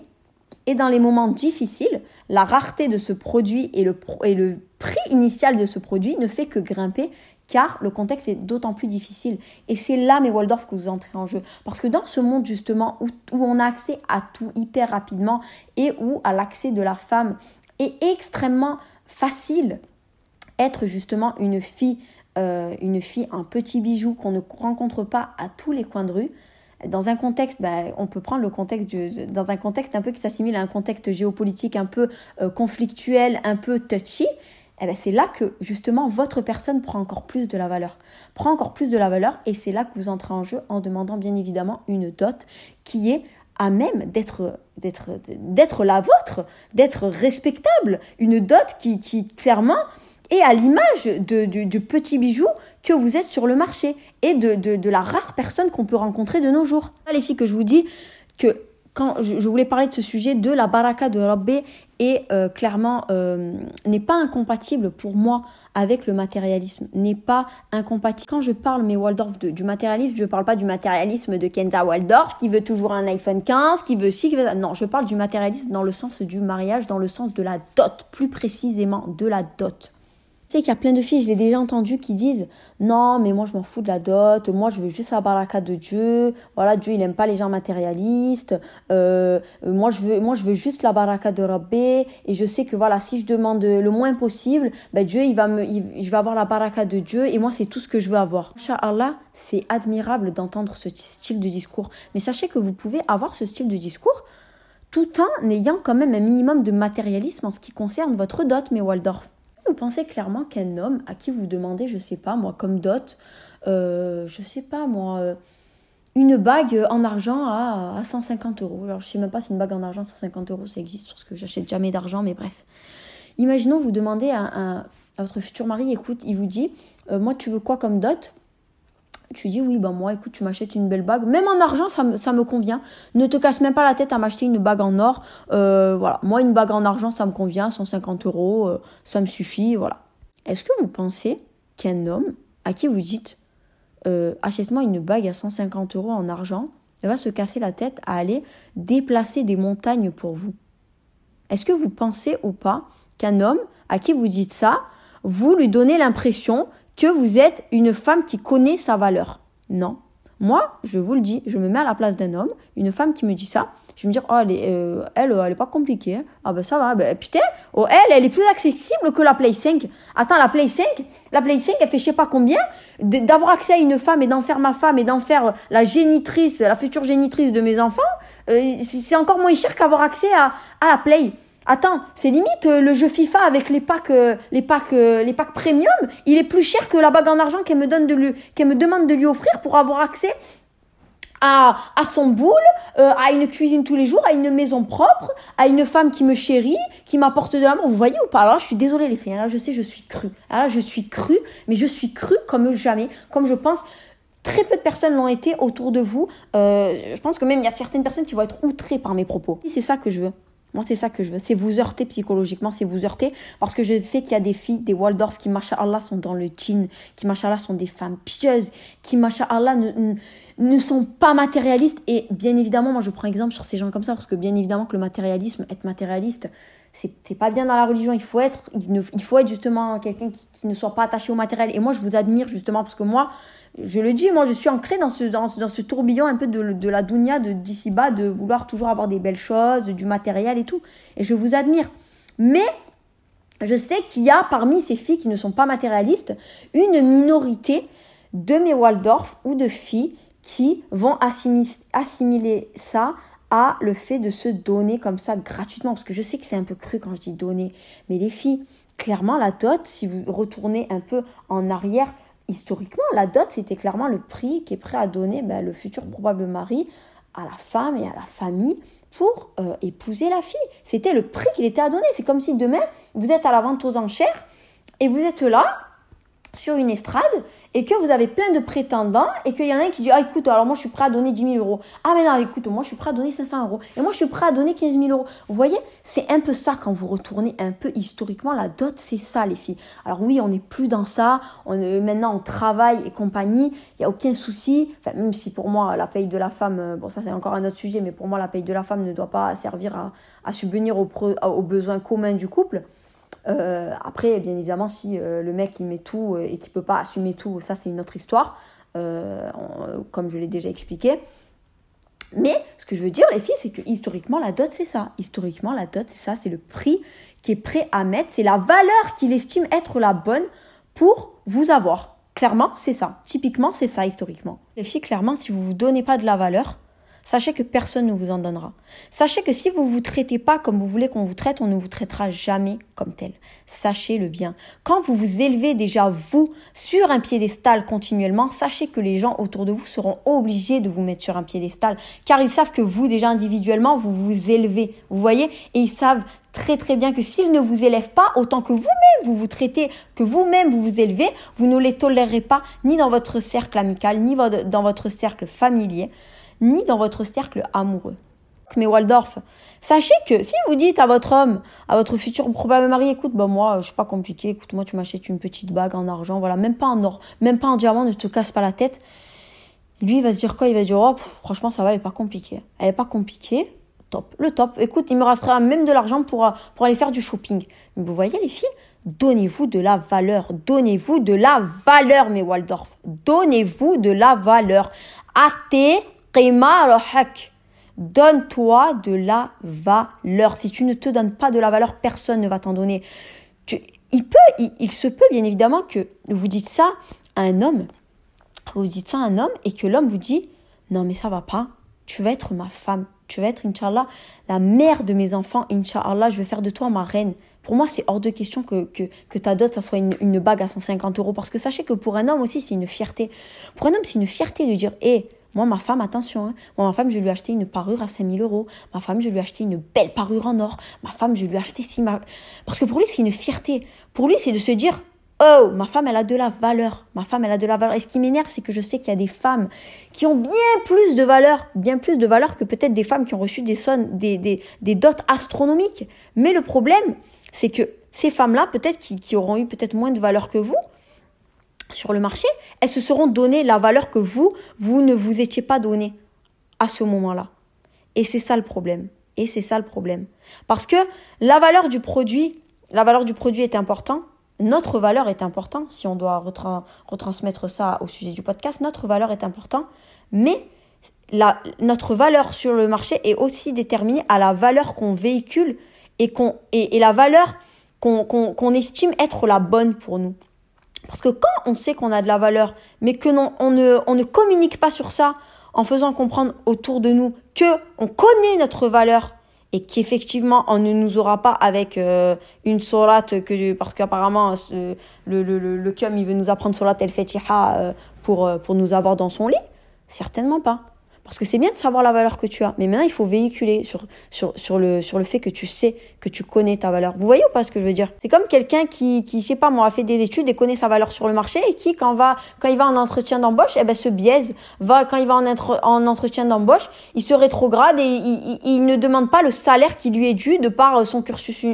Et dans les moments difficiles, la rareté de ce produit et le, prix initial de ce produit ne fait que grimper car le contexte est d'autant plus difficile. Et c'est là, mes Waldorf, que vous entrez en jeu. Parce que dans ce monde, justement, où, on a accès à tout hyper rapidement et où à l'accès de la femme est extrêmement facile, être justement une fille, euh, une fille, un petit bijou qu'on ne rencontre pas à tous les coins de rue, dans un contexte, bah, on peut prendre le contexte dans un contexte un peu qui s'assimile à un contexte géopolitique un peu euh, conflictuel, un peu touchy, eh ben, c'est là que justement votre personne prend encore plus de la valeur. Prend encore plus de la valeur et c'est là que vous entrez en jeu en demandant bien évidemment une dot qui est à même d'être d'être d'être la vôtre, d'être respectable, une dot qui, qui clairement est à l'image de, du, petit bijou que vous êtes sur le marché et de, de, de la rare personne qu'on peut rencontrer de nos jours. Les filles que je vous dis que quand je, voulais parler de ce sujet de la baraka de Rabbi et euh, clairement euh, n'est pas incompatible pour moi avec le matérialisme, n'est pas incompatible. Quand je parle, mais Waldorf, du matérialisme, je ne parle pas du matérialisme de Kenza Waldorf qui veut toujours un iPhone 15, qui veut ci, qui veut... Non, je parle du matérialisme dans le sens du mariage, dans le sens de la dot, plus précisément de la dot sais qu'il y a plein de filles, je l'ai déjà entendu, qui disent non, mais moi je m'en fous de la dot, moi je veux juste la baraka de Dieu. Voilà, Dieu il n'aime pas les gens matérialistes. Euh, moi je veux, moi je veux juste la baraka de Rabbi et je sais que voilà, si je demande le moins possible, ben Dieu il va me, je vais avoir la baraka de Dieu et moi c'est tout ce que je veux avoir. Inch'Allah, c'est admirable d'entendre ce style de discours, mais sachez que vous pouvez avoir ce style de discours tout en ayant quand même un minimum de matérialisme en ce qui concerne votre dot, mais Waldorf vous pensez clairement qu'un homme à qui vous demandez, je sais pas moi, comme dot, euh, je sais pas moi, euh, une bague en argent à, à 150 euros. Alors je sais même pas si une bague en argent à 150 euros ça existe parce que j'achète jamais d'argent, mais bref. Imaginons vous demandez à, votre futur mari, écoute, il vous dit, euh, moi tu veux quoi comme dot? Tu dis oui, ben moi, écoute, tu m'achètes une belle bague. Même en argent, ça me, ça me convient. Ne te casse même pas la tête à m'acheter une bague en or. Euh, voilà, moi, une bague en argent, ça me convient. 150 euros, euh, ça me suffit. Voilà. Est-ce que vous pensez qu'un homme à qui vous dites euh, achète-moi une bague à 150 euros en argent, va se casser la tête à aller déplacer des montagnes pour vous? Est-ce que vous pensez ou pas qu'un homme à qui vous dites ça, vous lui donnez l'impression que vous êtes une femme qui connaît sa valeur. Non. Moi, je vous le dis, je me mets à la place d'un homme, une femme qui me dit ça, je vais me dire, oh, elle, euh, elle, elle est pas compliquée. Hein. Ah ben ça va, ben, putain, oh, elle, elle est plus accessible que la Play 5. Attends, la Play 5, la Play 5, elle fait je sais pas combien. D'avoir accès à une femme et d'en faire ma femme et d'en faire la génitrice, la future génitrice de mes enfants, euh, c'est encore moins cher qu'avoir accès à, à la Play. Attends, c'est limite euh, le jeu FIFA avec les packs, euh, les packs, euh, les packs premium. Il est plus cher que la bague en argent qu'elle me donne de lui, qu'elle me demande de lui offrir pour avoir accès à, à son boule, à une cuisine tous les jours, à une maison propre, à une femme qui me chérit, qui m'apporte de l'amour. Vous voyez ou pas? Alors je suis désolée les filles. Là, je sais, je suis crue. Là, je suis crue, mais je suis crue comme jamais, comme je pense. Très peu de personnes l'ont été autour de vous. je pense que même il y a certaines personnes qui vont être outrées par mes propos. C'est ça que je veux. Moi, c'est ça que je veux. C'est vous heurter psychologiquement, c'est vous heurter. Parce que je sais qu'il y a des filles, des Waldorf, qui, Allah sont dans le djinn, qui, Allah sont des femmes pieuses, qui, Allah ne, ne sont pas matérialistes. Et bien évidemment, moi, je prends exemple sur ces gens comme ça, parce que bien évidemment que le matérialisme, être matérialiste, c'est pas bien dans la religion. Il faut être, il, faut être justement quelqu'un qui, qui ne soit pas attaché au matériel. Et moi, je vous admire justement, parce que moi, je le dis, moi je suis ancrée dans ce, dans, ce tourbillon un peu de, de la dounia d'ici bas, de vouloir toujours avoir des belles choses, du matériel et tout. Et je vous admire. Mais je sais qu'il y a parmi ces filles qui ne sont pas matérialistes une minorité de mes Waldorf ou de filles qui vont assimiler, assimiler ça à le fait de se donner comme ça gratuitement. Parce que je sais que c'est un peu cru quand je dis donner. Mais les filles, clairement, la dot, si vous retournez un peu en arrière, historiquement, la dot, c'était clairement le prix qui est prêt à donner ben, le futur probable mari à la femme et à la famille pour euh, épouser la fille. C'était le prix qu'il était à donner. C'est comme si demain, vous êtes à la vente aux enchères et vous êtes là sur une estrade et que vous avez plein de prétendants et qu'il y en a un qui dit ah écoute alors moi je suis prêt à donner 10 000 euros. Ah mais non écoute moi je suis prêt à donner 500 euros. Et moi je suis prêt à donner 15 000 euros. Vous voyez c'est un peu ça quand vous retournez un peu historiquement la dot c'est ça les filles. Alors oui on n'est plus dans ça. On est, maintenant on travaille et compagnie. Il y a aucun souci. Enfin même si pour moi la paye de la femme euh, bon ça c'est encore un autre sujet mais pour moi la paye de la femme ne doit pas servir à, subvenir aux besoins communs du couple euh, après, bien évidemment, si euh, le mec il met tout euh, et qu'il peut pas assumer tout, ça c'est une autre histoire, comme je l'ai déjà expliqué. Mais ce que je veux dire, les filles, c'est que historiquement, la dot, c'est ça. Historiquement, la dot, c'est ça. C'est le prix qui est prêt à mettre. C'est la valeur qu'il estime être la bonne pour vous avoir. Clairement, c'est ça. Typiquement, c'est ça, historiquement. Les filles, clairement, si vous vous donnez pas de la valeur, Sachez que personne ne vous en donnera. Sachez que si vous ne vous traitez pas comme vous voulez qu'on vous traite, on ne vous traitera jamais comme tel. Sachez-le bien. Quand vous vous élevez déjà, vous, sur un piédestal continuellement, sachez que les gens autour de vous seront obligés de vous mettre sur un piédestal, car ils savent que vous, déjà individuellement, vous vous élevez. Vous voyez? Et ils savent très très bien que s'ils ne vous élèvent pas, autant que vous-même vous vous traitez, que vous-même vous vous élevez, vous ne les tolérez pas ni dans votre cercle amical, ni dans votre cercle familier ni dans votre cercle amoureux. Mais Waldorf, sachez que si vous dites à votre homme, à votre futur probable mari, écoute, bah moi, je suis pas compliqué, écoute, moi, tu m'achètes une petite bague en argent, voilà, même pas en or, même pas en diamant, ne te casse pas la tête. Lui, il va se dire quoi? Il va dire, oh, franchement, ça va, elle est pas compliquée. Elle est pas compliquée, top, le top. Écoute, il me restera même de l'argent pour, aller faire du shopping. Vous voyez, les filles, donnez-vous de la valeur, donnez-vous de la valeur, mes Waldorf. Donnez-vous de la valeur. Athée Donne-toi de la valeur. Si tu ne te donnes pas de la valeur, personne ne va t'en donner. il peut, il, se peut bien évidemment que vous dites ça à un homme, vous dites ça à un homme et que l'homme vous dit non mais ça va pas, tu vas être ma femme, tu vas être Inch'Allah la mère de mes enfants, Inch'Allah je vais faire de toi ma reine. Pour moi, c'est hors de question que, que, que ta dot, soit une, une, bague à 150 euros. Parce que sachez que pour un homme aussi, c'est une fierté. Pour un homme, c'est une fierté de dire, hé, moi, ma femme, attention, hein. moi, ma femme, je lui ai acheté une parure à 5000 euros. Ma femme, je lui ai acheté une belle parure en or. Ma femme, je lui ai acheté si ma... Parce que pour lui, c'est une fierté. Pour lui, c'est de se dire, oh, ma femme, elle a de la valeur. Ma femme, elle a de la valeur. Et ce qui m'énerve, c'est que je sais qu'il y a des femmes qui ont bien plus de valeur, bien plus de valeur que peut-être des femmes qui ont reçu des, des, des, dots astronomiques. Mais le problème, c'est que ces femmes-là, peut-être qui auront eu peut-être moins de valeur que vous, sur le marché, elles se seront donné la valeur que vous, vous ne vous étiez pas donné à ce moment-là. Et c'est ça le problème. Et c'est ça le problème. Parce que la valeur du produit, la valeur du produit est importante, notre valeur est importante, si on doit retransmettre ça au sujet du podcast, notre valeur est importante, mais notre valeur sur le marché est aussi déterminée à la valeur qu'on véhicule et, la valeur qu'on estime être la bonne pour nous. Parce que quand on sait qu'on a de la valeur, mais que non, on ne, on ne communique pas sur ça en faisant comprendre autour de nous que on connaît notre valeur et qu'effectivement on ne nous aura pas avec euh, une solate que parce qu'apparemment le, le, le, le cum il veut nous apprendre solate el fetiha euh, pour, euh, pour nous avoir dans son lit. Certainement pas parce que c'est bien de savoir la valeur que tu as, mais maintenant il faut véhiculer sur, sur, sur, le, sur le fait que tu sais, que tu connais ta valeur. Vous voyez ou pas ce que je veux dire? C'est comme quelqu'un qui, qui, je sais pas, moi, a fait des études et connaît sa valeur sur le marché et qui, quand, va, quand il va en entretien d'embauche, eh ben, se biaise. Va, quand il va en, en entretien d'embauche, il se rétrograde et il, il, il, ne demande pas le salaire qui lui est dû de par son cursus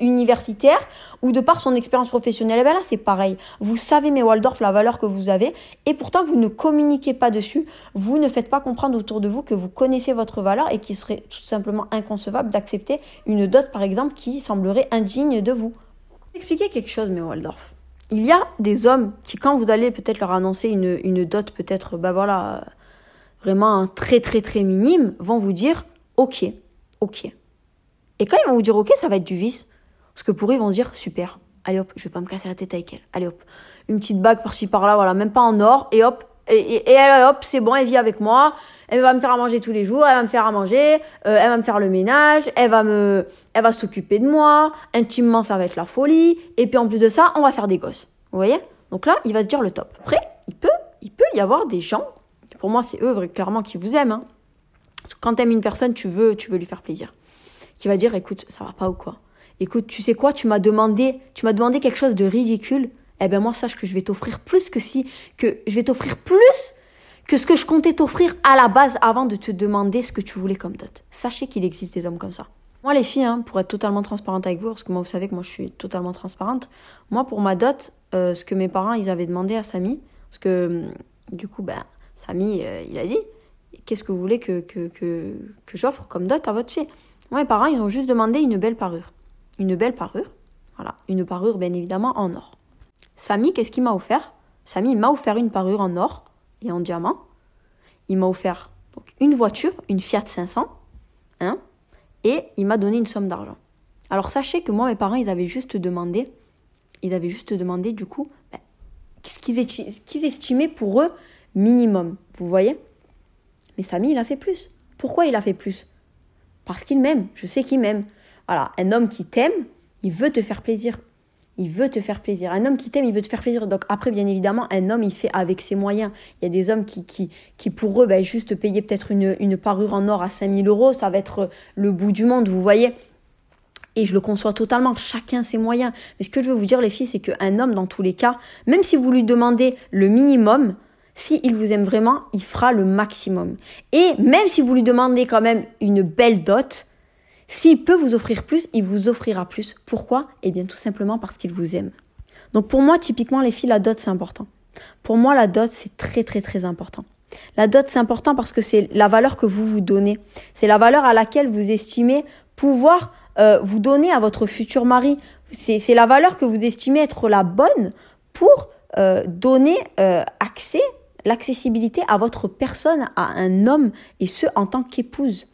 universitaire ou de par son expérience professionnelle. Et eh ben là, c'est pareil. Vous savez, mes Waldorf, la valeur que vous avez et pourtant vous ne communiquez pas dessus. Vous ne faites pas comprendre autour de vous que vous connaissez votre valeur et qu'il serait tout simplement inconcevable d'accepter une dot, par exemple, qui semblerait indigne de vous. Expliquez quelque chose, mes Waldorf. Il y a des hommes qui, quand vous allez peut-être leur annoncer une, dot, peut-être, bah voilà, vraiment très très très minime, vont vous dire ok, ok. Et quand ils vont vous dire ok, ça va être du vice. Parce que pour eux, ils vont se dire super, allez hop, je vais pas me casser la tête avec elle. Allez hop, une petite bague par-ci par-là, voilà, même pas en or, et hop, et, et, et hop, c'est bon, elle vit avec moi, elle va me faire à manger tous les jours, elle va me faire à manger, euh, elle va me faire le ménage, elle va me, elle va s'occuper de moi, intimement ça va être la folie, et puis en plus de ça, on va faire des gosses. Vous voyez? Donc là, il va se dire le top. Après, il peut, il peut y avoir des gens, pour moi c'est eux clairement qui vous aiment. Hein. Quand t'aimes une personne, tu veux, tu veux lui faire plaisir. Qui va dire, écoute, ça va pas ou quoi? Écoute, tu sais quoi, tu m'as demandé, tu m'as demandé quelque chose de ridicule. Eh ben moi sache que je vais t'offrir plus que si, que je vais t'offrir plus que ce que je comptais t'offrir à la base avant de te demander ce que tu voulais comme dot. Sachez qu'il existe des hommes comme ça. Moi, les filles, hein, pour être totalement transparente avec vous, parce que moi, vous savez que moi, je suis totalement transparente. Moi, pour ma dot, euh, ce que mes parents, ils avaient demandé à Samy, parce que hum, du coup, ben, Samy, euh, il a dit, qu'est-ce que vous voulez que, que, que, que j'offre comme dot à votre fille? Moi, mes parents, ils ont juste demandé une belle parure. Une belle parure. Voilà, une parure, bien évidemment, en or. Samy, qu'est-ce qu'il m'a offert? Samy, m'a offert une parure en or et en diamant. Il m'a offert une voiture, une Fiat 500, hein, et il m'a donné une somme d'argent. Alors sachez que moi, mes parents, ils avaient juste demandé, ils avaient juste demandé du coup, ben, ce qu'ils estimaient pour eux minimum. Vous voyez? Mais Samy, il a fait plus. Pourquoi il a fait plus? Parce qu'il m'aime. Je sais qu'il m'aime. Voilà, un homme qui t'aime, il veut te faire plaisir. Il veut te faire plaisir. Un homme qui t'aime, il veut te faire plaisir. Donc après, bien évidemment, un homme, il fait avec ses moyens. Il y a des hommes qui, qui, pour eux, ben, juste payer peut-être une, une parure en or à 5000 euros, ça va être le bout du monde, vous voyez. Et je le conçois totalement, chacun ses moyens. Mais ce que je veux vous dire, les filles, c'est qu'un homme, dans tous les cas, même si vous lui demandez le minimum, s'il vous aime vraiment, il fera le maximum. Et même si vous lui demandez quand même une belle dot, s'il peut vous offrir plus, il vous offrira plus. Pourquoi? Eh bien tout simplement parce qu'il vous aime. Donc pour moi, typiquement, les filles, la dot, c'est important. Pour moi, la dot, c'est très très très important. La dot, c'est important parce que c'est la valeur que vous vous donnez. C'est la valeur à laquelle vous estimez pouvoir euh, vous donner à votre futur mari. C'est la valeur que vous estimez être la bonne pour euh, donner euh, accès, l'accessibilité à votre personne, à un homme, et ce en tant qu'épouse.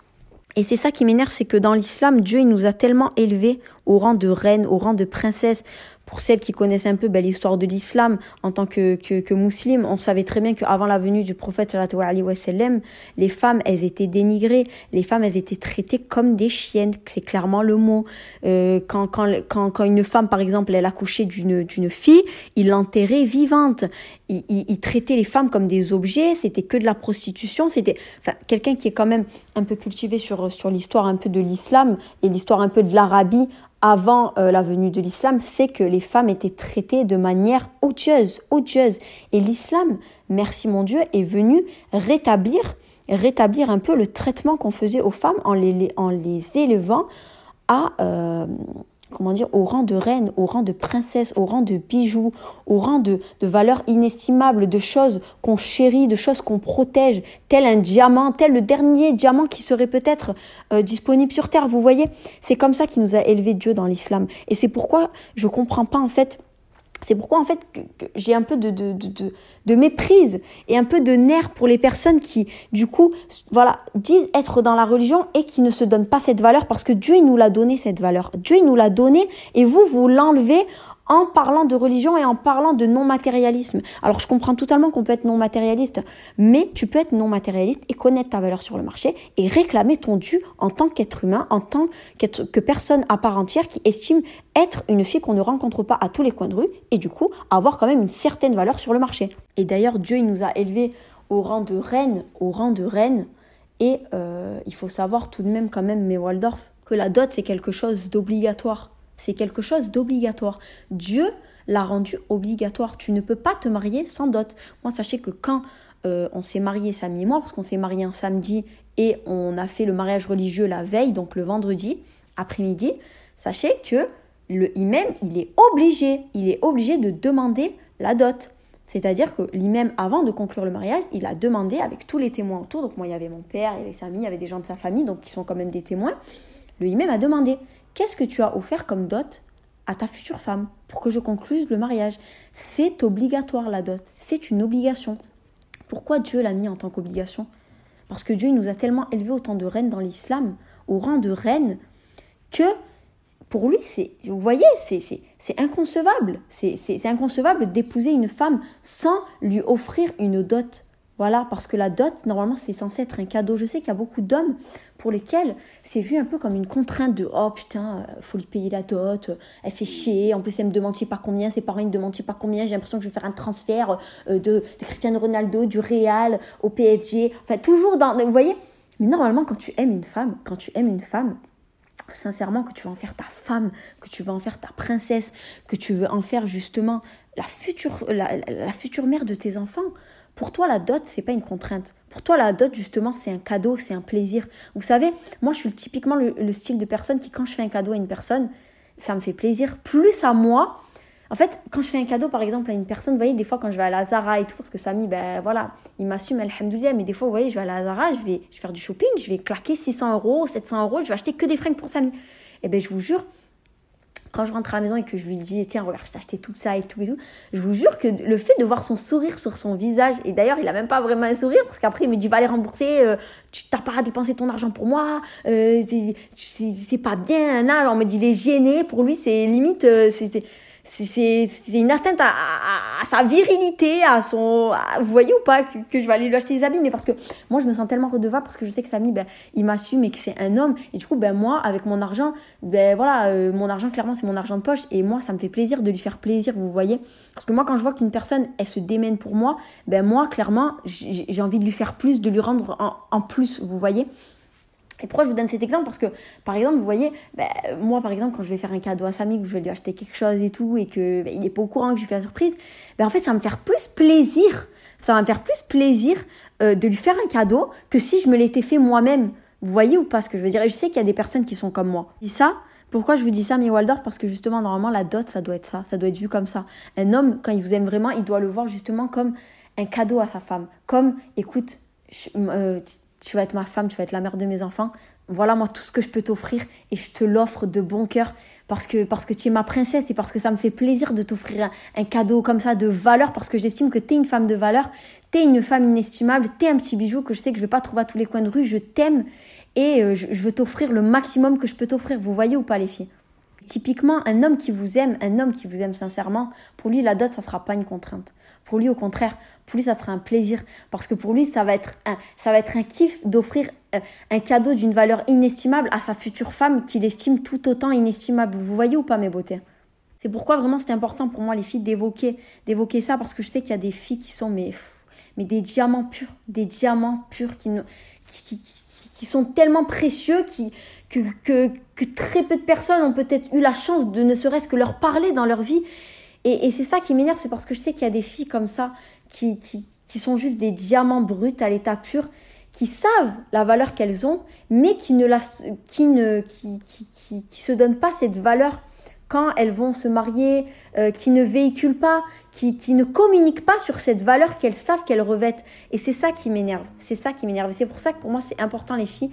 Et c'est ça qui m'énerve, c'est que dans l'islam, Dieu il nous a tellement élevés au rang de reine, au rang de princesse. Pour celles qui connaissent un peu ben, l'histoire de l'islam en tant que, que, que musulmane, on savait très bien qu'avant la venue du prophète sallam, les femmes, elles étaient dénigrées, les femmes, elles étaient traitées comme des chiennes, c'est clairement le mot. Euh, quand, quand, quand, quand une femme, par exemple, elle accouchait d'une, d'une fille, il l'enterrait vivante. Il, il, il, traitait les femmes comme des objets, c'était que de la prostitution, c'était enfin, quelqu'un qui est quand même un peu cultivé sur, sur l'histoire un peu de l'islam et l'histoire un peu de l'Arabie avant euh, la venue de l'islam, c'est que les femmes étaient traitées de manière odieuse, odieuse. Et l'islam, merci mon Dieu, est venu rétablir, rétablir un peu le traitement qu'on faisait aux femmes en les, en les élevant à, euh, comment dire, au rang de reine, au rang de princesse, au rang de bijoux, au rang de, de valeurs inestimables, de choses qu'on chérit, de choses qu'on protège, tel un diamant, tel le dernier diamant qui serait peut-être euh, disponible sur Terre. Vous voyez, c'est comme ça qu'il nous a élevé Dieu dans l'islam. Et c'est pourquoi je comprends pas en fait c'est pourquoi en fait j'ai un peu de, de, de, de, méprise et un peu de nerf pour les personnes qui du coup voilà disent être dans la religion et qui ne se donnent pas cette valeur parce que Dieu il nous l'a donné cette valeur. Dieu il nous l'a donné et vous vous l'enlevez en parlant de religion et en parlant de non-matérialisme. Alors je comprends totalement qu'on peut être non-matérialiste, mais tu peux être non-matérialiste et connaître ta valeur sur le marché et réclamer ton dû en tant qu'être humain, en tant que personne à part entière qui estime être une fille qu'on ne rencontre pas à tous les coins de rue et du coup avoir quand même une certaine valeur sur le marché. Et d'ailleurs Dieu il nous a élevés au rang de reine, au rang de reine. Et euh, il faut savoir tout de même quand même, mais Waldorf, que la dot c'est quelque chose d'obligatoire. C'est quelque chose d'obligatoire. Dieu l'a rendu obligatoire. Tu ne peux pas te marier sans dot. Moi, sachez que quand euh, on s'est marié Samy et moi, parce qu'on s'est marié un samedi et on a fait le mariage religieux la veille, donc le vendredi après-midi, sachez que le imam, il est obligé, il est obligé de demander la dot. C'est-à-dire que l'imam, avant de conclure le mariage, il a demandé avec tous les témoins autour, donc moi il y avait mon père, il y avait Samy, il y avait des gens de sa famille, donc qui sont quand même des témoins, le imam a demandé Qu'est-ce que tu as offert comme dot à ta future femme pour que je concluse le mariage? C'est obligatoire la dot, c'est une obligation. Pourquoi Dieu l'a mis en tant qu'obligation? Parce que Dieu nous a tellement élevés autant de reines dans l'islam, au rang de reines, que pour lui, vous voyez, c'est, inconcevable. C'est, inconcevable d'épouser une femme sans lui offrir une dot. Voilà, parce que la dot, normalement, c'est censé être un cadeau. Je sais qu'il y a beaucoup d'hommes pour lesquels c'est vu un peu comme une contrainte de oh putain, euh, faut lui payer la dot, euh, elle fait chier, en plus elle me demande je sais pas combien, ses parents me demandent je sais pas combien, j'ai l'impression que je vais faire un transfert euh, de, Cristiano Ronaldo, du Real au PSG, enfin toujours dans. Vous voyez Mais normalement, quand tu aimes une femme, quand tu aimes une femme, sincèrement que tu vas en faire ta femme, que tu vas en faire ta princesse, que tu veux en faire justement la future, la future mère de tes enfants. Pour toi, la dot, c'est pas une contrainte. Pour toi, la dot, justement, c'est un cadeau, c'est un plaisir. Vous savez, moi, je suis typiquement le, style de personne qui, quand je fais un cadeau à une personne, ça me fait plaisir. Plus à moi, en fait, quand je fais un cadeau, par exemple, à une personne, vous voyez, des fois, quand je vais à la Zara et tout, parce que Samy, ben voilà, il m'assume, alhamdoulilah, mais des fois, vous voyez, je vais à la Zara, je vais, je vais faire du shopping, je vais claquer 600 euros, 700 euros, je vais acheter que des fringues pour Samy. Et eh ben, je vous jure, quand je rentre à la maison et que je lui dis tiens regarde je t'ai acheté tout ça et tout et tout je vous jure que le fait de voir son sourire sur son visage et d'ailleurs il a même pas vraiment un sourire parce qu'après il me dit va aller rembourser euh, tu t'as pas à dépenser ton argent pour moi euh, c'est pas bien là on me dit il est gêné. Pour lui c'est limite euh, c'est c'est une atteinte à, sa virilité, à son... vous voyez ou pas que, je vais aller lui acheter des habits, mais parce que moi je me sens tellement redevable parce que je sais que Samy, ben, il m'assume et que c'est un homme. Et du coup, ben, moi, avec mon argent, ben voilà, euh, mon argent clairement c'est mon argent de poche et moi ça me fait plaisir de lui faire plaisir, vous voyez. Parce que moi quand je vois qu'une personne, elle se démène pour moi, ben moi clairement j'ai envie de lui faire plus, de lui rendre en, en plus, vous voyez. Et pourquoi je vous donne cet exemple Parce que, par exemple, vous voyez, ben, moi, par exemple, quand je vais faire un cadeau à Samy, que je vais lui acheter quelque chose et tout, et qu'il ben, n'est pas au courant que je lui fais la surprise, ben, en fait, ça va me faire plus plaisir. Ça va me faire plus plaisir euh, de lui faire un cadeau que si je me l'étais fait moi-même. Vous voyez ou pas ce que je veux dire? Et je sais qu'il y a des personnes qui sont comme moi. Je dis ça, pourquoi je vous dis ça, mais Waldorf? Parce que justement, normalement, la dot, ça doit être ça. Ça doit être vu comme ça. Un homme, quand il vous aime vraiment, il doit le voir justement comme un cadeau à sa femme. Comme, écoute, euh, tu vas être ma femme, tu vas être la mère de mes enfants. Voilà moi tout ce que je peux t'offrir et je te l'offre de bon cœur parce que, parce que tu es ma princesse et parce que ça me fait plaisir de t'offrir un, cadeau comme ça de valeur parce que j'estime que tu es une femme de valeur, tu es une femme inestimable, tu es un petit bijou que je sais que je vais pas trouver à tous les coins de rue, je t'aime et euh, je, je veux t'offrir le maximum que je peux t'offrir. Vous voyez ou pas les filles? Typiquement, un homme qui vous aime, un homme qui vous aime sincèrement, pour lui, la dot, ça sera pas une contrainte. Pour lui, au contraire, pour lui, ça sera un plaisir. Parce que pour lui, ça va être un, ça kiff d'offrir euh, un cadeau d'une valeur inestimable à sa future femme qu'il estime tout autant inestimable. Vous voyez ou pas mes beautés? C'est pourquoi vraiment c'est important pour moi, les filles, d'évoquer, ça. Parce que je sais qu'il y a des filles qui sont mais, mais des diamants purs. Des diamants purs qui, sont tellement précieux que, que très peu de personnes ont peut-être eu la chance de ne serait-ce que leur parler dans leur vie et, c'est ça qui m'énerve, c'est parce que je sais qu'il y a des filles comme ça qui, qui, sont juste des diamants bruts à l'état pur, qui savent la valeur qu'elles ont, mais qui ne, la, qui ne qui, qui, qui, se donnent pas cette valeur quand elles vont se marier, euh, qui ne véhiculent pas, qui, qui ne communiquent pas sur cette valeur qu'elles savent qu'elles revêtent. Et c'est ça qui m'énerve. C'est ça qui m'énerve. C'est pour ça que pour moi, c'est important, les filles,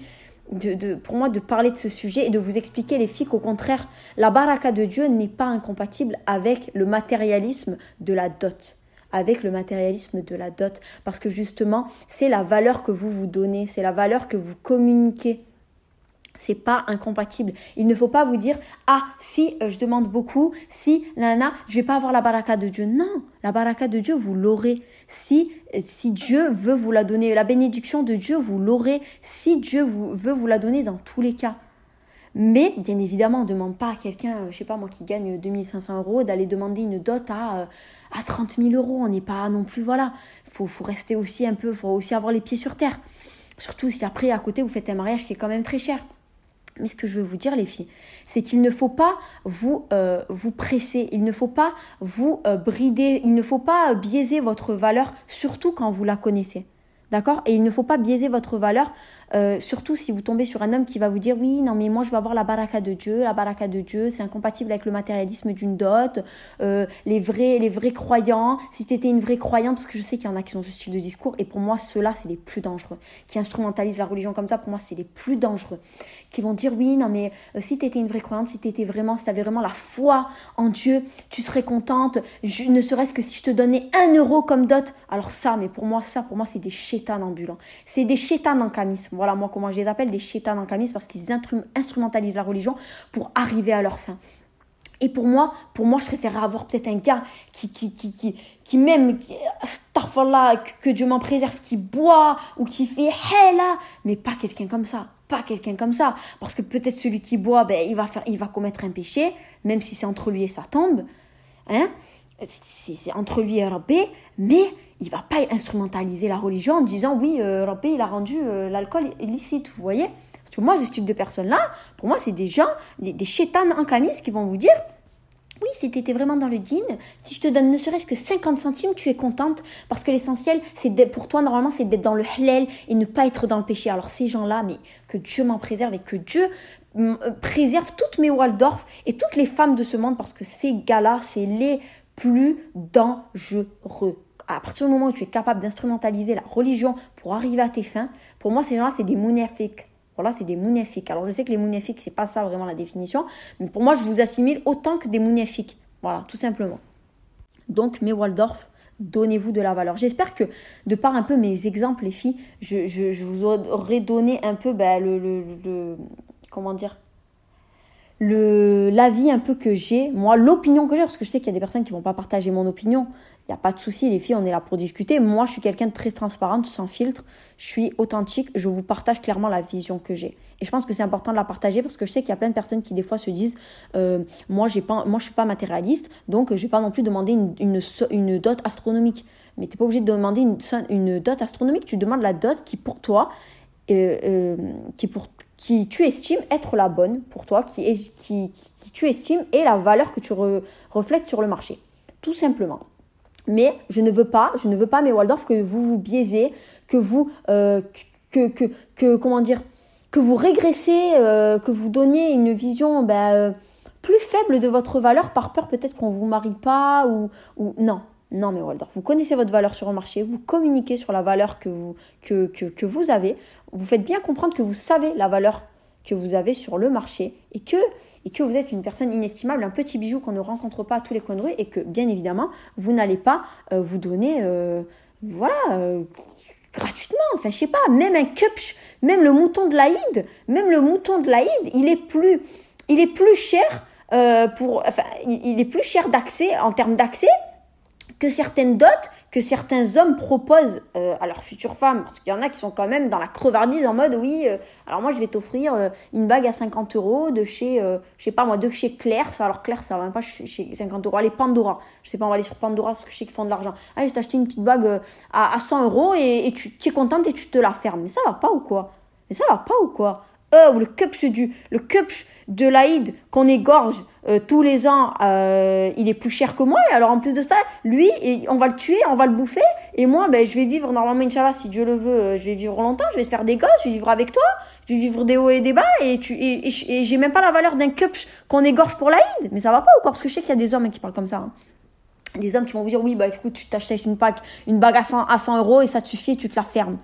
de, pour moi de parler de ce sujet et de vous expliquer les filles qu'au contraire, la baraka de Dieu n'est pas incompatible avec le matérialisme de la dot. Avec le matérialisme de la dot. Parce que justement c'est la valeur que vous vous donnez c'est la valeur que vous communiquez c'est pas incompatible. Il ne faut pas vous dire ah si euh, je demande beaucoup, si nana, je vais pas avoir la baraka de Dieu. Non, la baraka de Dieu vous l'aurez. Si euh, si Dieu veut vous la donner, la bénédiction de Dieu vous l'aurez. Si Dieu veut vous la donner dans tous les cas. Mais bien évidemment, on ne demande pas à quelqu'un, euh, je sais pas moi, qui gagne 2500 euros, d'aller demander une dot à à 30 000 euros. On n'est pas non plus voilà. Faut faut rester aussi un peu, faut aussi avoir les pieds sur terre. Surtout si après à côté vous faites un mariage qui est quand même très cher. Mais ce que je veux vous dire, les filles, c'est qu'il ne faut pas vous, euh, vous presser, il ne faut pas vous euh, brider, il ne faut pas biaiser votre valeur, surtout quand vous la connaissez. D'accord? Et il ne faut pas biaiser votre valeur euh, surtout si vous tombez sur un homme qui va vous dire oui, non mais moi je veux avoir la baraka de Dieu, la baraka de Dieu, c'est incompatible avec le matérialisme d'une dot, euh, les vrais les vrais croyants, si tu étais une vraie croyante, parce que je sais qu'il y en a qui ont ce style de discours, et pour moi ceux-là c'est les plus dangereux, qui instrumentalisent la religion comme ça, pour moi c'est les plus dangereux, qui vont dire oui, non mais euh, si tu étais une vraie croyante, si tu étais vraiment, si tu avais vraiment la foi en Dieu, tu serais contente, ne serait-ce que si je te donnais un euro comme dot, alors ça, mais pour moi ça, pour moi c'est des chétanes ambulants, c'est des chétanes en camis voilà moi comment je les appelle, des chétans en camis parce qu'ils instrumentalisent la religion pour arriver à leur fin. Et pour moi, pour moi, je préférerais avoir peut-être un gars qui, qui, qui, qui, qui même, que Dieu m'en préserve, qui boit ou qui fait là, mais pas quelqu'un comme ça, pas quelqu'un comme ça, parce que peut-être celui qui boit, ben, il va faire, il va commettre un péché, même si c'est entre lui et sa tombe, hein, c'est entre lui et Rabbi, mais il va pas instrumentaliser la religion en disant oui, euh, Rabbi, il a rendu euh, l'alcool illicite, vous voyez? Parce que moi, ce type de personnes-là, pour moi, c'est des gens, des, des chétanes en camis qui vont vous dire oui, si tu étais vraiment dans le din, si je te donne ne serait-ce que 50 centimes, tu es contente parce que l'essentiel, c'est pour toi, normalement, c'est d'être dans le halal et ne pas être dans le péché. Alors, ces gens-là, mais que Dieu m'en préserve et que Dieu euh, préserve toutes mes Waldorf et toutes les femmes de ce monde parce que ces gars-là, c'est les plus dangereux à partir du moment où tu es capable d'instrumentaliser la religion pour arriver à tes fins, pour moi, ces gens-là, c'est des mounéfiques. Voilà, c'est des mounéfiques. Alors, je sais que les mounéfiques, c'est pas ça vraiment la définition, mais pour moi, je vous assimile autant que des mounéfiques. Voilà, tout simplement. Donc, mes Waldorf, donnez-vous de la valeur. J'espère que, de par un peu mes exemples, les filles, je, vous aurai donné un peu ben, le, comment dire, l'avis un peu que j'ai, moi, l'opinion que j'ai, parce que je sais qu'il y a des personnes qui vont pas partager mon opinion. Il n'y a pas de souci, les filles, on est là pour discuter. Moi, je suis quelqu'un de très transparente, sans filtre. Je suis authentique. Je vous partage clairement la vision que j'ai. Et je pense que c'est important de la partager parce que je sais qu'il y a plein de personnes qui, des fois, se disent euh, Moi, pas, moi je suis pas matérialiste, donc je vais pas non plus demander une, une, dot astronomique. Mais tu n'es pas obligé de demander une, une, dot astronomique. Tu demandes la dot qui, pour toi, euh, euh, qui, pour, qui tu estimes être la bonne pour toi, qui, qui, qui tu estimes est la valeur que tu reflètes sur le marché. Tout simplement. Mais je ne veux pas, je ne veux pas, mes Waldorf, que vous vous biaisez, que vous, euh, que, que, que, comment dire, que vous régressez, euh, que vous donniez une vision ben, euh, plus faible de votre valeur par peur peut-être qu'on vous marie pas ou, ou non. Non, mais Waldorf, vous connaissez votre valeur sur le marché, vous communiquez sur la valeur que vous, que, que, que vous avez, vous faites bien comprendre que vous savez la valeur que vous avez sur le marché et que et que vous êtes une personne inestimable, un petit bijou qu'on ne rencontre pas à tous les coins de rue et que bien évidemment, vous n'allez pas euh, vous donner, euh, voilà, euh, gratuitement. Enfin, je sais pas, même un cupch, même le mouton de l'Aïd, même le mouton de l'Aïd, il est plus, il est plus cher pour, enfin, il est plus cher d'accès en termes d'accès que certaines dots que certains hommes proposent euh, à leurs futures femmes, parce qu'il y en a qui sont quand même dans la crevardise en mode oui, euh, alors moi je vais t'offrir euh, une bague à 50 euros de chez, je sais pas moi, de chez Claire, ça, alors Claire ça va même pas chez 50 euros, allez Pandora, je sais pas, on va aller sur Pandora parce que je sais qu'ils font de l'argent, allez je acheté une petite bague à, à, 100 euros et, et tu, es contente et tu te la fermes, mais ça va pas ou quoi? Mais ça va pas ou quoi? Euh, ou le cupch du le de l'Aïd qu'on égorge euh, tous les ans, euh, il est plus cher que moi. Et alors en plus de ça, lui, on va le tuer, on va le bouffer. Et moi, ben, je vais vivre normalement, Inch'Allah, si Dieu le veut, je vais vivre longtemps, je vais faire des gosses, je vais vivre avec toi, je vais vivre des hauts et des bas. Et, tu, et, j'ai même pas la valeur d'un cupch qu'on égorge pour l'Aïd. Mais ça va pas ou quoi? Parce que je sais qu'il y a des hommes qui parlent comme ça. Hein. Des hommes qui vont vous dire, oui, bah écoute, tu t'achètes une une bague à 100, à 100 euros et ça te suffit et tu te la fermes.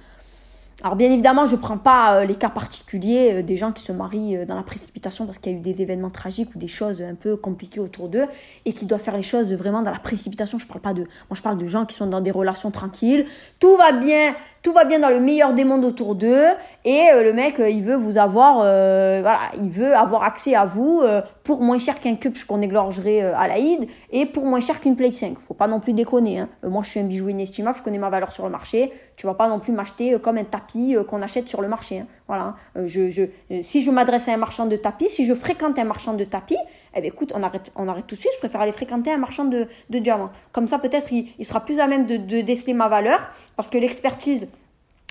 Alors bien évidemment, je ne prends pas euh, les cas particuliers euh, des gens qui se marient euh, dans la précipitation parce qu'il y a eu des événements tragiques ou des choses un peu compliquées autour d'eux et qui doivent faire les choses vraiment dans la précipitation. Je parle pas de moi je parle de gens qui sont dans des relations tranquilles, tout va bien, tout va bien dans le meilleur des mondes autour d'eux et le mec il veut vous avoir avoir accès à vous pour moins cher qu'un cup qu'on égorgerait à l'Aïd et pour moins cher qu'une Play 5. Faut pas non plus déconner hein. moi je suis un bijou inestimable, je connais ma valeur sur le marché, tu vas pas non plus m'acheter comme un tapis euh, qu'on achète sur le marché. Hein. Voilà. Euh, euh, si je m'adresse à un marchand de tapis, si je fréquente un marchand de tapis, eh bien, écoute, on arrête, tout de suite. Je préfère aller fréquenter un marchand de, diamants. Comme ça, peut-être, il, il, sera plus à même de, de déceler ma valeur parce que l'expertise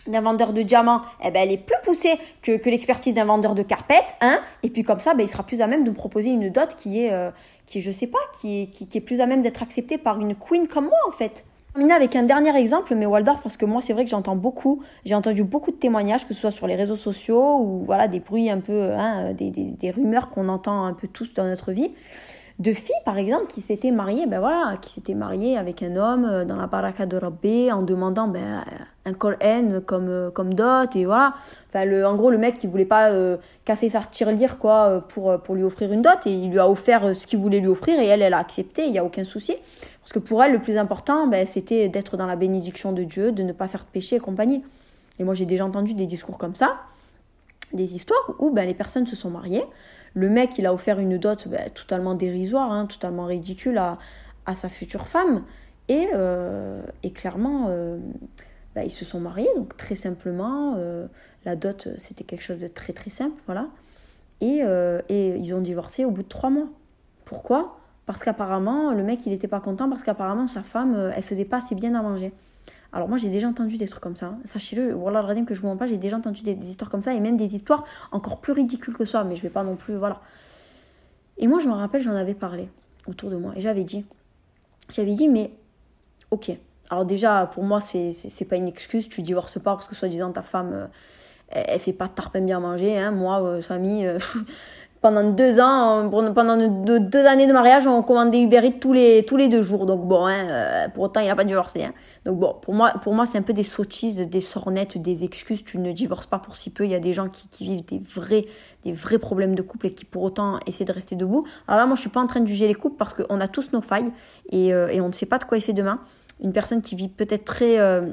d'un vendeur de diamants, eh ben, elle est plus poussée que, que l'expertise d'un vendeur de carpettes. Hein et puis, comme ça, ben, il sera plus à même de me proposer une dot qui est, qui, je sais pas, qui est, qui, qui est plus à même d'être acceptée par une queen comme moi, en fait terminer avec un dernier exemple, mais Waldorf, parce que moi, c'est vrai que j'entends beaucoup, j'ai entendu beaucoup de témoignages, que ce soit sur les réseaux sociaux ou voilà, des bruits un peu, hein, des, des, des, rumeurs qu'on entend un peu tous dans notre vie, de filles, par exemple, qui s'étaient mariées, ben voilà, qui s'étaient mariées avec un homme euh, dans la baraka de en demandant ben, un col N comme, euh, comme dot, et voilà. Enfin, le, en gros, le mec, il voulait pas euh, casser sa tirelire, quoi, pour, pour lui offrir une dot, et il lui a offert ce qu'il voulait lui offrir, et elle, elle a accepté, il n'y a aucun souci. Parce que pour elle, le plus important, ben, c'était d'être dans la bénédiction de Dieu, de ne pas faire de péché et compagnie. Et moi, j'ai déjà entendu des discours comme ça, des histoires où ben, les personnes se sont mariées. Le mec, il a offert une dot ben, totalement dérisoire, hein, totalement ridicule à, sa future femme. Et, euh, et clairement, euh, ben, ils se sont mariés, donc très simplement. Euh, la dot, c'était quelque chose de très très simple, voilà. Et, et ils ont divorcé au bout de trois mois. Pourquoi? Parce qu'apparemment, le mec, il n'était pas content parce qu'apparemment, sa femme, elle faisait pas assez bien à manger. Alors moi, j'ai déjà entendu des trucs comme ça. Hein. Sachez-le, voilà, le que je vous montre pas, j'ai déjà entendu des, histoires comme ça et même des histoires encore plus ridicules que ça, mais je vais pas non plus, voilà. Et moi, je me rappelle, j'en avais parlé autour de moi et j'avais dit, j'avais dit, mais ok. Alors déjà, pour moi, c'est pas une excuse, tu divorces pas parce que soi-disant ta femme, euh, elle, fait pas de tarpin bien manger. Hein. Moi, euh, Samy, pendant deux ans, pendant deux, années de mariage, on commandait Uber Eats tous les, tous les deux jours. Donc bon, hein, euh, pour autant, il n'a pas divorcé. Hein. Donc bon, pour moi, pour moi c'est un peu des sottises, des sornettes, des excuses. Tu ne divorces pas pour si peu. Il y a des gens qui, vivent des vrais, des vrais problèmes de couple et qui pour autant essaient de rester debout. Alors là, moi, je suis pas en train de juger les couples parce qu'on a tous nos failles et, euh, on ne sait pas de quoi il fait demain. Une personne qui vit peut-être très... Euh,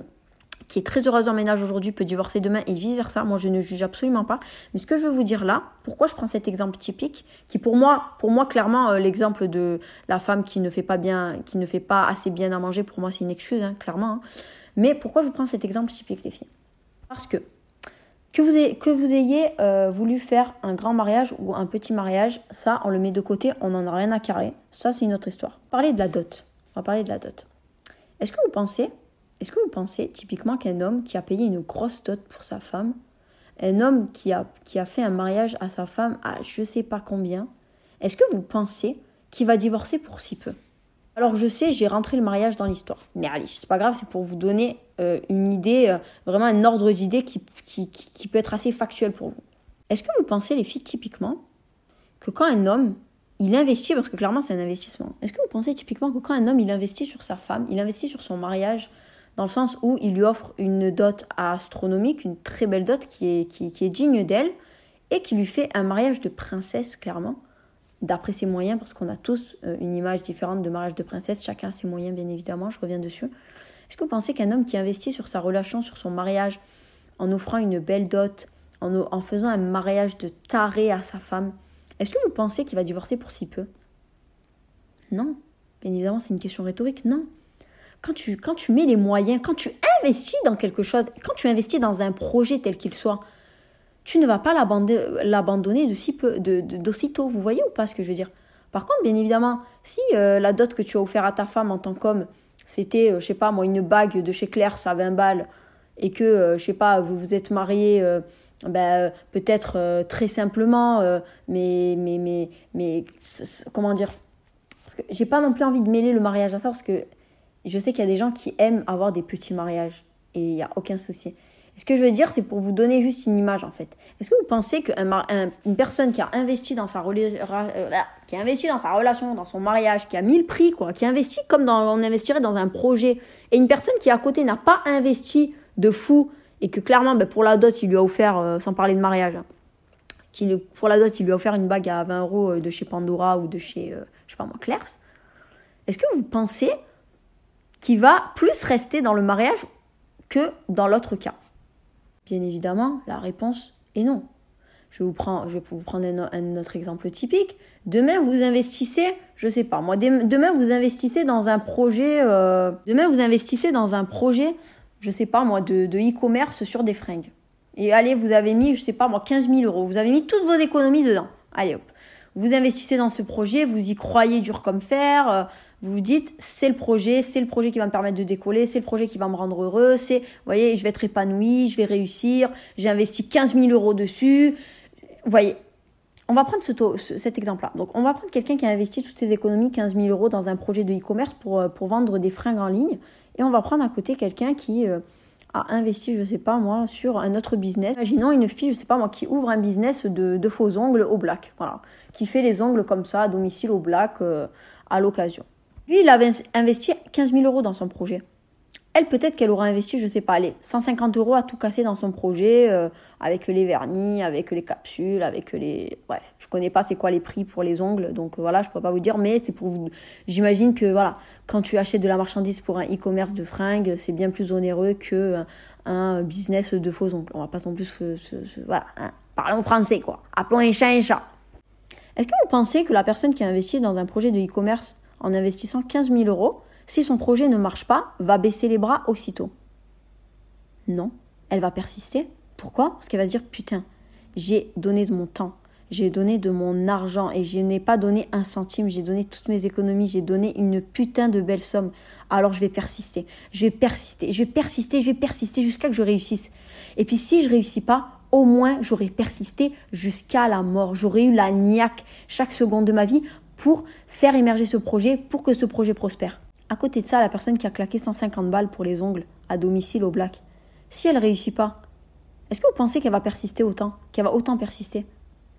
qui est très heureuse en ménage aujourd'hui peut divorcer demain et vice versa. Moi, je ne juge absolument pas. Mais ce que je veux vous dire là, pourquoi je prends cet exemple typique, qui pour moi, pour moi clairement, euh, l'exemple de la femme qui ne fait pas bien, qui ne fait pas assez bien à manger, pour moi, c'est une excuse, hein, clairement. Hein. Mais pourquoi je vous prends cet exemple typique, les filles? Parce que que vous ayez, que vous ayez euh, voulu faire un grand mariage ou un petit mariage, ça, on le met de côté, on n'en a rien à carrer. Ça, c'est une autre histoire. Parler de la dot. On va parler de la dot. Est-ce que vous pensez, est-ce que vous pensez typiquement qu'un homme qui a payé une grosse dot pour sa femme, un homme qui a, qui a fait un mariage à sa femme à je sais pas combien, est-ce que vous pensez qu'il va divorcer pour si peu? Alors je sais, j'ai rentré le mariage dans l'histoire. Mais allez, c'est pas grave, c'est pour vous donner euh, une idée, euh, vraiment un ordre d'idée qui, qui, qui, peut être assez factuel pour vous. Est-ce que vous pensez, les filles, typiquement, que quand un homme, il investit, parce que clairement c'est un investissement, est-ce que vous pensez typiquement que quand un homme, il investit sur sa femme, il investit sur son mariage, dans le sens où il lui offre une dot astronomique, une très belle dot qui est, qui, est digne d'elle, et qui lui fait un mariage de princesse, clairement, d'après ses moyens, parce qu'on a tous euh, une image différente de mariage de princesse, chacun a ses moyens bien évidemment, je reviens dessus. Est-ce que vous pensez qu'un homme qui investit sur sa relation, sur son mariage, en offrant une belle dot, en, en faisant un mariage de taré à sa femme, est-ce que vous pensez qu'il va divorcer pour si peu? Non. Bien évidemment, c'est une question rhétorique. Non. Quand tu, quand tu mets les moyens, quand tu investis dans quelque chose, quand tu investis dans un projet tel qu'il soit, tu ne vas pas l'abandonner de si peu, d'aussitôt. Vous voyez ou pas ce que je veux dire? Par contre, bien évidemment, si euh, la dot que tu as offert à ta femme en tant qu'homme, c'était, euh, je sais pas moi, une bague de chez Claire, ça 20 balles, et que, euh, je sais pas, vous vous êtes marié, ben, peut-être très simplement, mais, mais, mais, mais, comment dire? Parce que j'ai pas non plus envie de mêler le mariage à ça, parce que je sais qu'il y a des gens qui aiment avoir des petits mariages, et il n'y a aucun souci. Ce que je veux dire, c'est pour vous donner juste une image en fait. Est-ce que vous pensez qu'une personne qui a investi dans sa euh, qui a investi dans sa relation, dans son mariage, qui a mis le prix, quoi, qui investit comme on investirait dans un projet, et une personne qui à côté n'a pas investi de fou et que clairement, ben, pour la dot, il lui a offert, euh, sans parler de mariage, qui, pour la dot, il lui a offert une bague à 20 euros euh, de chez Pandora ou de chez, je sais pas moi, Claire's. Est-ce que vous pensez qu'il va plus rester dans le mariage que dans l'autre cas Bien évidemment, la réponse est non. Je, vous prends, je vais vous prendre un, autre exemple typique. Demain, vous investissez, je sais pas, moi, demain, vous investissez dans un projet, euh, demain, vous investissez dans un projet, je sais pas, moi, de e-commerce sur des fringues. Et allez, vous avez mis, je sais pas, moi, 15 000 euros. Vous avez mis toutes vos économies dedans. Allez, hop. Vous investissez dans ce projet, vous y croyez dur comme fer. Euh, vous vous dites, c'est le projet, c'est le projet qui va me permettre de décoller, c'est le projet qui va me rendre heureux, c'est, voyez, je vais être épanoui, je vais réussir, j'ai investi 15 000 euros dessus. Vous voyez, on va prendre ce, cet exemple-là. Donc, on va prendre quelqu'un qui a investi toutes ses économies, 15 000 euros, dans un projet de e-commerce pour, euh, pour vendre des fringues en ligne. Et on va prendre à côté quelqu'un qui euh, a investi, je sais pas moi, sur un autre business. Imaginons une fille, je sais pas moi, qui ouvre un business de, de faux ongles au black. Voilà. Qui fait les ongles comme ça, à domicile au black, euh, à l'occasion. Lui, il avait investi 15 000 euros dans son projet. Elle, peut-être qu'elle aura investi, je sais pas, allez, 150 euros à tout casser dans son projet, euh, avec les vernis, avec les capsules, avec les... Bref, je connais pas c'est quoi les prix pour les ongles, donc voilà, je peux pas vous dire, mais c'est pour vous... J'imagine que, voilà, quand tu achètes de la marchandise pour un e-commerce de fringues, c'est bien plus onéreux que un business de faux ongles. On va pas non plus... voilà, hein, parlons français, quoi. Appelons un chat un chat. Est-ce que vous pensez que la personne qui a investi dans un projet de e-commerce en investissant 15 000 euros, si son projet ne marche pas, va baisser les bras aussitôt. Non, elle va persister. Pourquoi? Parce qu'elle va dire putain, j'ai donné de mon temps, j'ai donné de mon argent et je n'ai pas donné un centime, j'ai donné toutes mes économies, j'ai donné une putain de belle somme. Alors je vais persister, je vais persister, je vais persister, je vais persister jusqu'à que je réussisse. Et puis si je réussis pas, au moins j'aurais persisté jusqu'à la mort. J'aurais eu la niaque chaque seconde de ma vie pour faire émerger ce projet, pour que ce projet prospère. À côté de ça, la personne qui a claqué 150 balles pour les ongles à domicile au black, si elle réussit pas, est-ce que vous pensez qu'elle va persister autant, qu'elle va autant persister?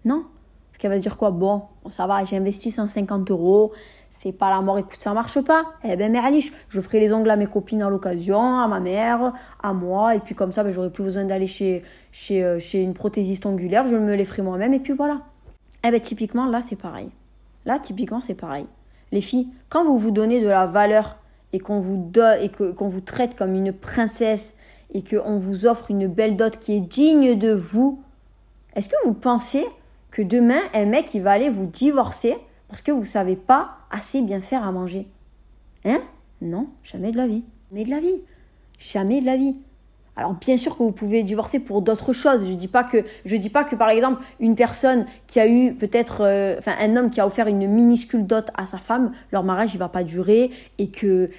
Non? Parce qu'elle va dire quoi? Bon, ça va, j'ai investi 150 euros, c'est pas la mort, écoute, ça marche pas. Eh ben, allez, je ferai les ongles à mes copines à l'occasion, à ma mère, à moi, et puis comme ça, ben, j'aurai plus besoin d'aller chez, chez, euh, chez une prothésiste ongulaire, je me les ferai moi-même, et puis voilà. Eh ben, typiquement, là, c'est pareil. Là, typiquement, c'est pareil. Les filles, quand vous vous donnez de la valeur et qu'on vous, et qu'on vous traite comme une princesse et qu'on vous offre une belle dot qui est digne de vous, est-ce que vous pensez que demain, un mec, il va aller vous divorcer parce que vous ne savez pas assez bien faire à manger? Hein? Non, jamais de la vie. Jamais de la vie. Jamais de la vie. Alors bien sûr que vous pouvez divorcer pour d'autres choses. Je dis dis pas que par exemple une personne qui a eu peut-être euh, enfin un homme qui a offert une minuscule dot à sa femme, leur mariage il va pas durer et que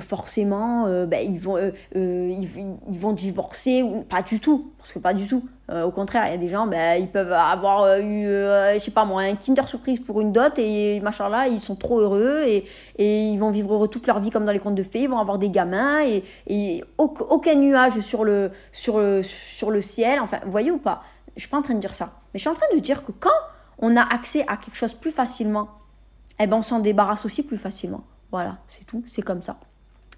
forcément euh, ben, euh, ils, vont divorcer pas du tout parce que pas du tout. Au contraire, il y a des gens ben ils peuvent avoir eu je sais pas moi un Kinder surprise pour une dot et machin là, ils sont trop heureux et, et ils vont vivre toute leur vie comme dans les contes de fées, ils vont avoir des gamins et, et aucun nuage sur le, sur le, sur le ciel. Enfin, vous voyez ou pas? Je suis pas en train de dire ça. Mais je suis en train de dire que quand on a accès à quelque chose plus facilement, eh ben on s'en débarrasse aussi plus facilement. Voilà, c'est tout, c'est comme ça.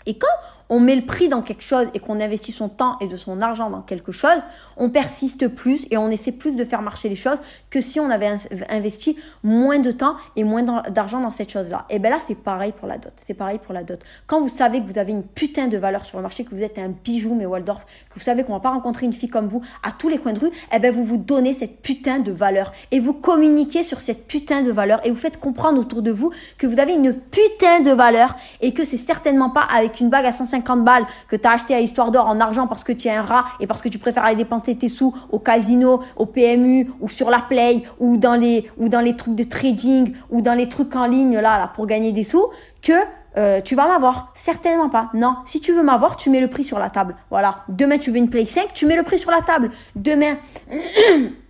Et quand on met le prix dans quelque chose et qu'on investit son temps et de son argent dans quelque chose, on persiste plus et on essaie plus de faire marcher les choses que si on avait investi moins de temps et moins d'argent dans cette chose-là. Et bien là, c'est pareil pour la dot. C'est pareil pour la dot. Quand vous savez que vous avez une putain de valeur sur le marché, que vous êtes un bijou, mais Waldorf, que vous savez qu'on va pas rencontrer une fille comme vous à tous les coins de rue, et bien vous vous donnez cette putain de valeur et vous communiquez sur cette putain de valeur et vous faites comprendre autour de vous que vous avez une putain de valeur et que c'est certainement pas avec une bague à 150 50 balles que tu as acheté à Histoire d'Or en argent parce que tu es un rat et parce que tu préfères aller dépenser tes sous au casino, au PMU ou sur la Play ou dans les, ou dans les trucs de trading ou dans les trucs en ligne là, là pour gagner des sous que euh, tu vas m'avoir. Certainement pas. Non. Si tu veux m'avoir, tu mets le prix sur la table. Voilà. Demain, tu veux une Play 5, tu mets le prix sur la table. Demain,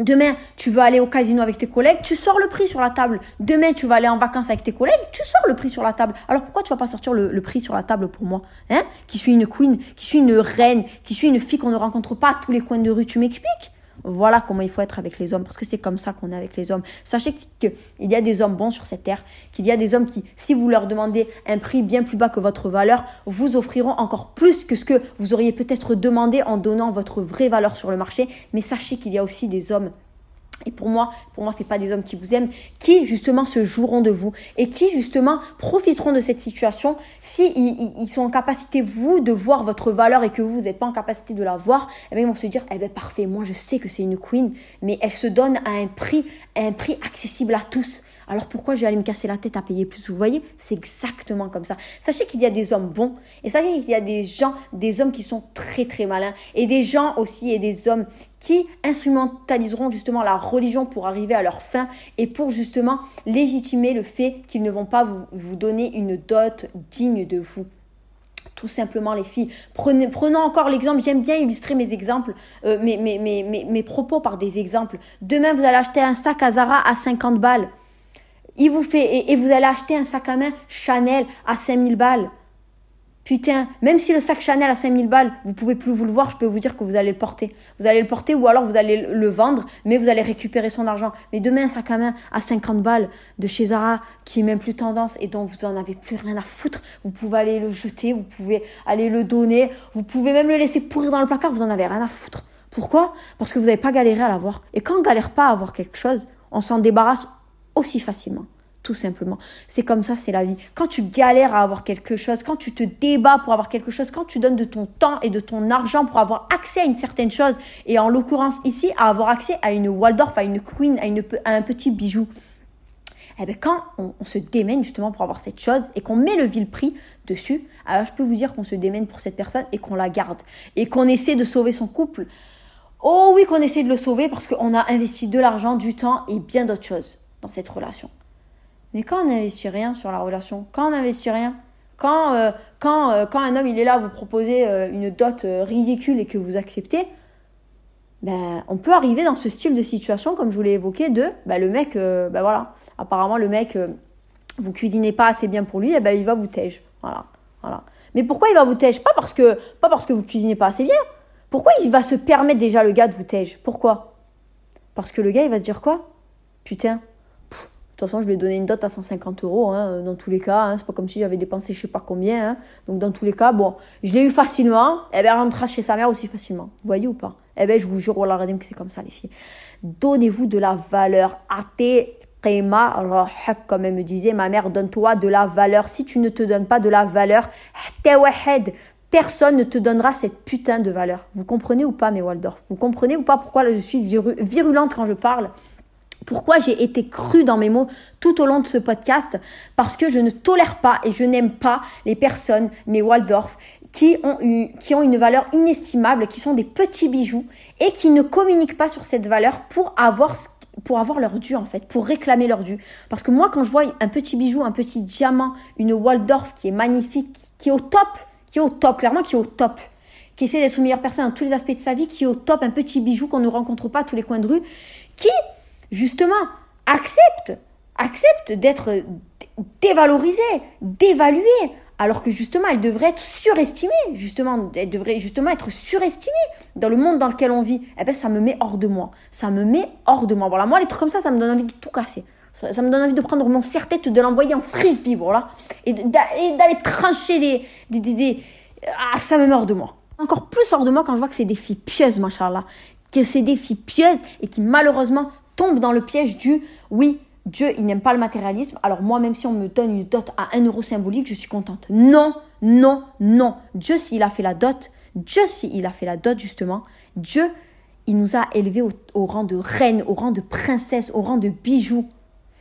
Demain, tu veux aller au casino avec tes collègues, tu sors le prix sur la table. Demain, tu vas aller en vacances avec tes collègues, tu sors le prix sur la table. Alors pourquoi tu vas pas sortir le, prix sur la table pour moi hein? Qui suis une queen, qui suis une reine, qui suis une fille qu'on ne rencontre pas à tous les coins de rue. Tu m'expliques? Voilà comment il faut être avec les hommes, parce que c'est comme ça qu'on est avec les hommes. Sachez qu'il y a des hommes bons sur cette terre, qu'il y a des hommes qui, si vous leur demandez un prix bien plus bas que votre valeur, vous offriront encore plus que ce que vous auriez peut-être demandé en donnant votre vraie valeur sur le marché. Mais sachez qu'il y a aussi des hommes et pour moi, pour moi, c'est pas des hommes qui vous aiment, qui justement se joueront de vous et qui justement profiteront de cette situation si ils, sont en capacité vous de voir votre valeur et que vous n'êtes pas en capacité de la voir. Eh bien, ils vont se dire, eh ben parfait, moi je sais que c'est une queen, mais elle se donne à un prix, un prix accessible à tous. Alors pourquoi je vais aller me casser la tête à payer plus? Vous voyez, c'est exactement comme ça. Sachez qu'il y a des hommes bons et sachez qu'il y a des gens, des hommes qui sont très très malins et des gens aussi et des hommes qui instrumentaliseront justement la religion pour arriver à leur fin et pour justement légitimer le fait qu'ils ne vont pas vous, donner une dot digne de vous tout simplement les filles. Prenons encore l'exemple, j'aime bien illustrer mes exemples, euh, mes, propos par des exemples. Demain, vous allez acheter un sac à Zara à 50 balles. Il vous fait, et, vous allez acheter un sac à main Chanel à 5000 balles. Putain, même si le sac Chanel à 5000 balles, vous pouvez plus vous le voir, je peux vous dire que vous allez le porter. Vous allez le porter ou alors vous allez le vendre, mais vous allez récupérer son argent. Mais demain, un sac à main à 50 balles de chez Zara, qui est même plus tendance et dont vous en avez plus rien à foutre, vous pouvez aller le jeter, vous pouvez aller le donner, vous pouvez même le laisser pourrir dans le placard, vous en avez rien à foutre. Pourquoi? Parce que vous n'avez pas galéré à l'avoir. Et quand on galère pas à avoir quelque chose, on s'en débarrasse aussi facilement. Tout simplement. C'est comme ça, c'est la vie. Quand tu galères à avoir quelque chose, quand tu te débats pour avoir quelque chose, quand tu donnes de ton temps et de ton argent pour avoir accès à une certaine chose, et en l'occurrence ici, à avoir accès à une Waldorf, à une Queen, à, un petit bijou, eh bien, quand on, se démène justement pour avoir cette chose et qu'on met le vil prix dessus, alors je peux vous dire qu'on se démène pour cette personne et qu'on la garde et qu'on essaie de sauver son couple. Oh oui, qu'on essaie de le sauver parce qu'on a investi de l'argent, du temps et bien d'autres choses dans cette relation. Mais quand on n'investit rien sur la relation, quand on n'investit rien, quand, euh, quand, euh, quand un homme il est là à vous proposer euh, une dot ridicule et que vous acceptez, ben, on peut arriver dans ce style de situation, comme je vous l'ai évoqué, de ben, le mec, ben voilà, apparemment le mec, vous cuisinez pas assez bien pour lui, et ben il va vous tège. Voilà, voilà. Mais pourquoi il va vous tège? Pas parce que pas parce que vous cuisinez pas assez bien. Pourquoi il va se permettre déjà le gars de vous tège? Pourquoi? Parce que le gars il va se dire quoi? Putain, toute façon, je lui ai donné une dot à 150 euros, hein, dans tous les cas. Hein, c'est pas comme si j'avais dépensé je sais pas combien. Hein. Donc, dans tous les cas, bon, je l'ai eu facilement. Et eh bien, elle rentrera chez sa mère aussi facilement. Vous voyez ou pas? Eh bien, je vous jure, la que c'est comme ça, les filles. Donnez-vous de la valeur. Ate comme elle me disait, ma mère, donne-toi de la valeur. Si tu ne te donnes pas de la valeur, personne ne te donnera cette putain de valeur. Vous comprenez ou pas, mes Waldorf? Vous comprenez ou pas pourquoi je suis virulente quand je parle? Pourquoi j'ai été crue dans mes mots tout au long de ce podcast Parce que je ne tolère pas et je n'aime pas les personnes, mes Waldorf, qui ont, eu, qui ont une valeur inestimable, qui sont des petits bijoux et qui ne communiquent pas sur cette valeur pour avoir pour avoir leur dû en fait, pour réclamer leur dû. Parce que moi quand je vois un petit bijou, un petit diamant, une Waldorf qui est magnifique, qui est au top, qui est au top, clairement qui est au top, qui essaie d'être une meilleure personne dans tous les aspects de sa vie, qui est au top, un petit bijou qu'on ne rencontre pas à tous les coins de rue, qui justement accepte, accepte d'être dévalorisé, dévalué, alors que justement elle devrait être surestimée, justement, elle devrait justement être surestimée dans le monde dans lequel on vit. Eh ben ça me met hors de moi, ça me met hors de moi. Voilà, moi les trucs comme ça, ça me donne envie de tout casser. Ça, me donne envie de prendre mon serre-tête, de l'envoyer en frisbee, voilà, et d'aller trancher des, des, des, Ah, ça me met hors de moi. Encore plus hors de moi quand je vois que c'est des filles pieuses, machallah. Que c'est des filles pieuses et qui malheureusement tombent dans le piège du oui, Dieu, il n'aime pas le matérialisme. Alors moi, même si on me donne une dot à 1 euro symbolique, je suis contente. Non, non, non. Dieu, s'il a fait la dot, Dieu, s'il a fait la dot, justement, Dieu, il nous a élevés au, rang de reine, au rang de princesse, au rang de bijoux.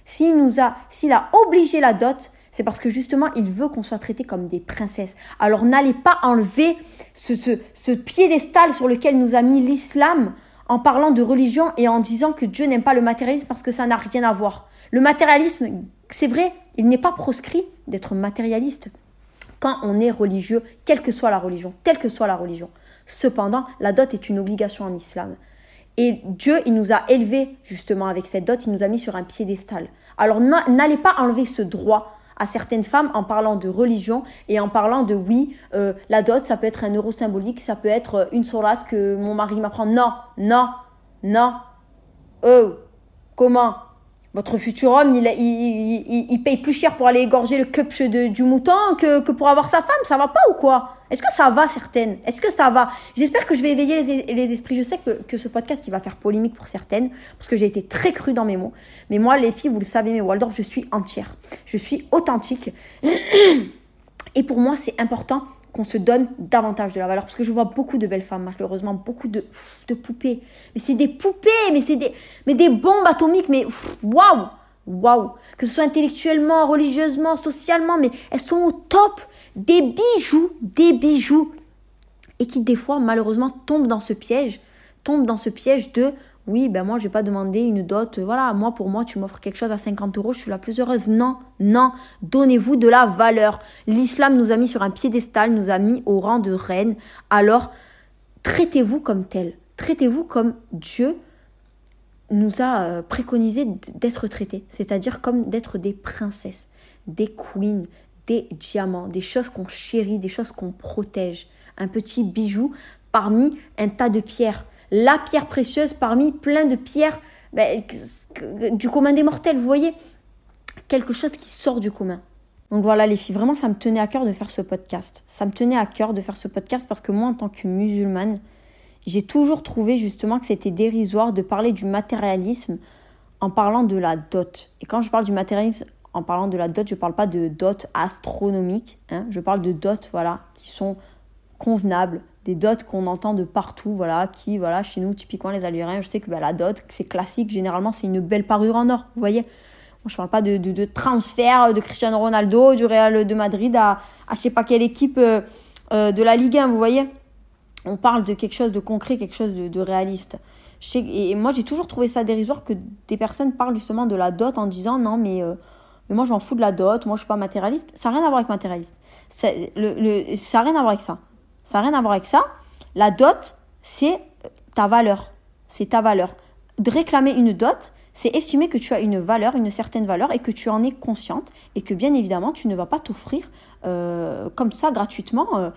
S'il nous a, s'il a obligé la dot, c'est parce que justement, il veut qu'on soit traité comme des princesses. Alors n'allez pas enlever ce, ce, ce piédestal sur lequel nous a mis l'islam en parlant de religion et en disant que Dieu n'aime pas le matérialisme parce que ça n'a rien à voir. Le matérialisme, c'est vrai, il n'est pas proscrit d'être matérialiste quand on est religieux, quelle que soit la religion, telle que soit la religion. Cependant, la dot est une obligation en islam. Et Dieu, il nous a élevés justement avec cette dot, il nous a mis sur un piédestal. Alors n'allez pas enlever ce droit à certaines femmes en parlant de religion et en parlant de oui, euh, la dot, ça peut être un euro symbolique, ça peut être euh, une sourate que mon mari m'apprend. Non, non, non. Oh, comment? Votre futur homme, il, il, il, paye plus cher pour aller égorger le cupche du mouton que, que, pour avoir sa femme. Ça va pas ou quoi? Est-ce que ça va, certaines? Est-ce que ça va? J'espère que je vais éveiller les, les, esprits. Je sais que, que, ce podcast, il va faire polémique pour certaines, parce que j'ai été très crue dans mes mots. Mais moi, les filles, vous le savez, mes Waldorf, je suis entière. Je suis authentique. Et pour moi, c'est important qu'on se donne davantage de la valeur. Parce que je vois beaucoup de belles femmes, malheureusement, beaucoup de, poupées. Mais c'est des poupées, mais c'est des, mais des bombes atomiques, mais waouh, waouh. Que ce soit intellectuellement, religieusement, socialement, mais elles sont au top. Des bijoux, des bijoux. Et qui, des fois, malheureusement, tombent dans ce piège, tombent dans ce piège de oui, ben moi, je vais pas demander une dot. Voilà, moi, pour moi, tu m'offres quelque chose à 50 euros, je suis la plus heureuse. Non, non, donnez-vous de la valeur. L'islam nous a mis sur un piédestal, nous a mis au rang de reine. Alors, traitez-vous comme tel. Traitez-vous comme Dieu nous a euh, préconisé d'être traités. C'est-à-dire comme d'être des princesses, des queens, des diamants, des choses qu'on chérit, des choses qu'on protège. Un petit bijou parmi un tas de pierres la pierre précieuse parmi plein de pierres ben, du commun des mortels, vous voyez? Quelque chose qui sort du commun. Donc voilà les filles, vraiment ça me tenait à cœur de faire ce podcast. Ça me tenait à cœur de faire ce podcast parce que moi en tant que musulmane, j'ai toujours trouvé justement que c'était dérisoire de parler du matérialisme en parlant de la dot. Et quand je parle du matérialisme en parlant de la dot, je ne parle pas de dot astronomique, hein. je parle de dot voilà, qui sont convenables, des dots qu'on entend de partout, voilà, qui, voilà, chez nous, typiquement les Algériens, je sais que bah, la dot, c'est classique, généralement, c'est une belle parure en or, vous voyez. Moi, je parle pas de, de, transfert de Cristiano Ronaldo, du Real de Madrid à, à je sais pas quelle équipe euh, euh, de la Ligue 1, vous voyez. On parle de quelque chose de concret, quelque chose de, réaliste. et moi, j'ai toujours trouvé ça dérisoire que des personnes parlent justement de la dot en disant non, mais, euh, mais moi, je m'en fous de la dot, moi, je suis pas matérialiste. Ça n'a rien à voir avec matérialiste. Ça n'a rien à voir avec ça. Ça n'a rien à voir avec ça. La dot, c'est ta valeur. C'est ta valeur. De réclamer une dot, c'est estimer que tu as une valeur, une certaine valeur, et que tu en es consciente, et que bien évidemment, tu ne vas pas t'offrir euh, comme ça gratuitement. Euh,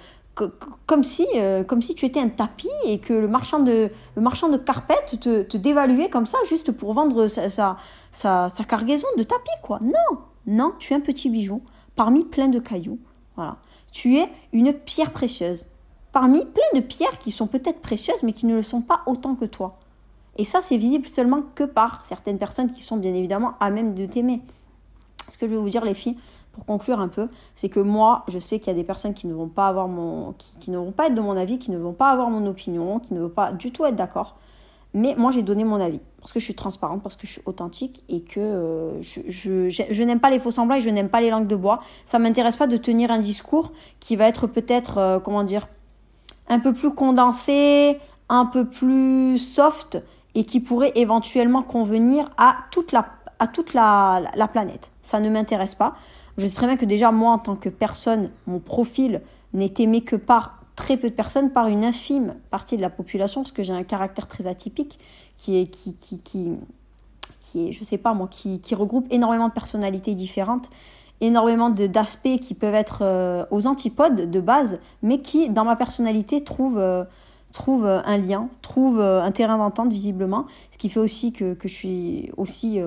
comme si, euh, comme si tu étais un tapis et que le marchand de, le marchand de carpette te, te dévaluait comme ça juste pour vendre sa, sa, sa, sa cargaison de tapis, quoi. Non, non, tu es un petit bijou parmi plein de cailloux. Voilà. Tu es une pierre précieuse parmi plein de pierres qui sont peut-être précieuses, mais qui ne le sont pas autant que toi. Et ça, c'est visible seulement que par certaines personnes qui sont bien évidemment à même de t'aimer. Ce que je vais vous dire, les filles, pour conclure un peu, c'est que moi, je sais qu'il y a des personnes qui ne vont pas avoir mon, qui, ne vont pas être de mon avis, qui ne vont pas avoir mon opinion, qui ne vont pas du tout être d'accord. Mais moi, j'ai donné mon avis parce que je suis transparente, parce que je suis authentique et que euh, je, n'aime pas les faux semblants et je n'aime pas les langues de bois. Ça m'intéresse pas de tenir un discours qui va être peut-être, euh, comment dire, un peu plus condensé, un peu plus soft et qui pourrait éventuellement convenir à toute la, à planète. Ça ne m'intéresse pas. Je sais très bien que déjà, moi, en tant que personne, mon profil n'est aimé que par très peu de personnes par une infime partie de la population, parce que j'ai un caractère très atypique qui est, qui, qui, qui, qui est je sais pas moi, qui, qui, regroupe énormément de personnalités différentes, énormément d'aspects qui peuvent être euh, aux antipodes de base, mais qui, dans ma personnalité, trouvent, euh, trouve un lien, trouvent euh, un terrain d'entente visiblement, ce qui fait aussi que, que je suis aussi,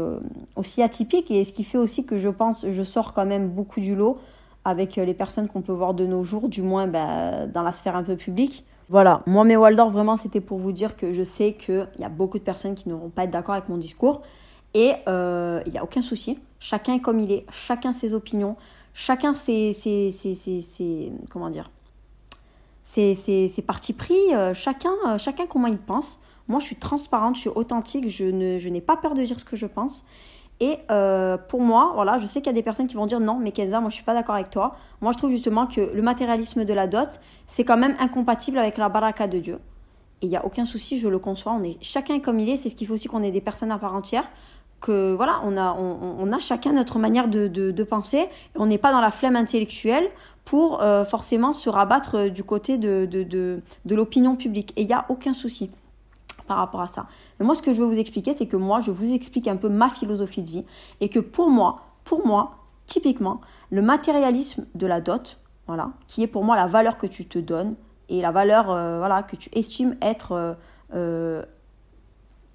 aussi atypique et ce qui fait aussi que je pense, je sors quand même beaucoup du lot avec euh, les personnes qu'on peut voir de nos jours, du moins bah, dans la sphère un peu publique. Voilà, moi mes Waldorf, vraiment, c'était pour vous dire que je sais qu'il y a beaucoup de personnes qui n'auront pas être d'accord avec mon discours. Et euh, il n'y a aucun souci. Chacun est comme il est, chacun ses opinions, chacun ses, ses, ses, comment dire, ses, ses, partis pris, euh, chacun, chacun comment il pense. Moi, je suis transparente, je suis authentique, je, ne, je n'ai pas peur de dire ce que je pense. Et euh, pour moi, voilà, je sais qu'il y a des personnes qui vont dire non, mais Kenza, moi je suis pas d'accord avec toi. Moi je trouve justement que le matérialisme de la dot, c'est quand même incompatible avec la baraka de Dieu. Et il n'y a aucun souci, je le conçois. On est chacun comme il est. C'est ce qu'il faut aussi qu'on ait des personnes à part entière. Que voilà, on a, chacun notre manière de, penser. On n'est pas dans la flemme intellectuelle pour euh, forcément se rabattre du côté de, l'opinion publique. Et il n'y a aucun souci par rapport à ça. Mais moi, ce que je veux vous expliquer, c'est que moi, je vous explique un peu ma philosophie de vie et que pour moi, pour moi, typiquement, le matérialisme de la dot, voilà, qui est pour moi la valeur que tu te donnes et la valeur, euh, voilà, que tu estimes être euh, euh,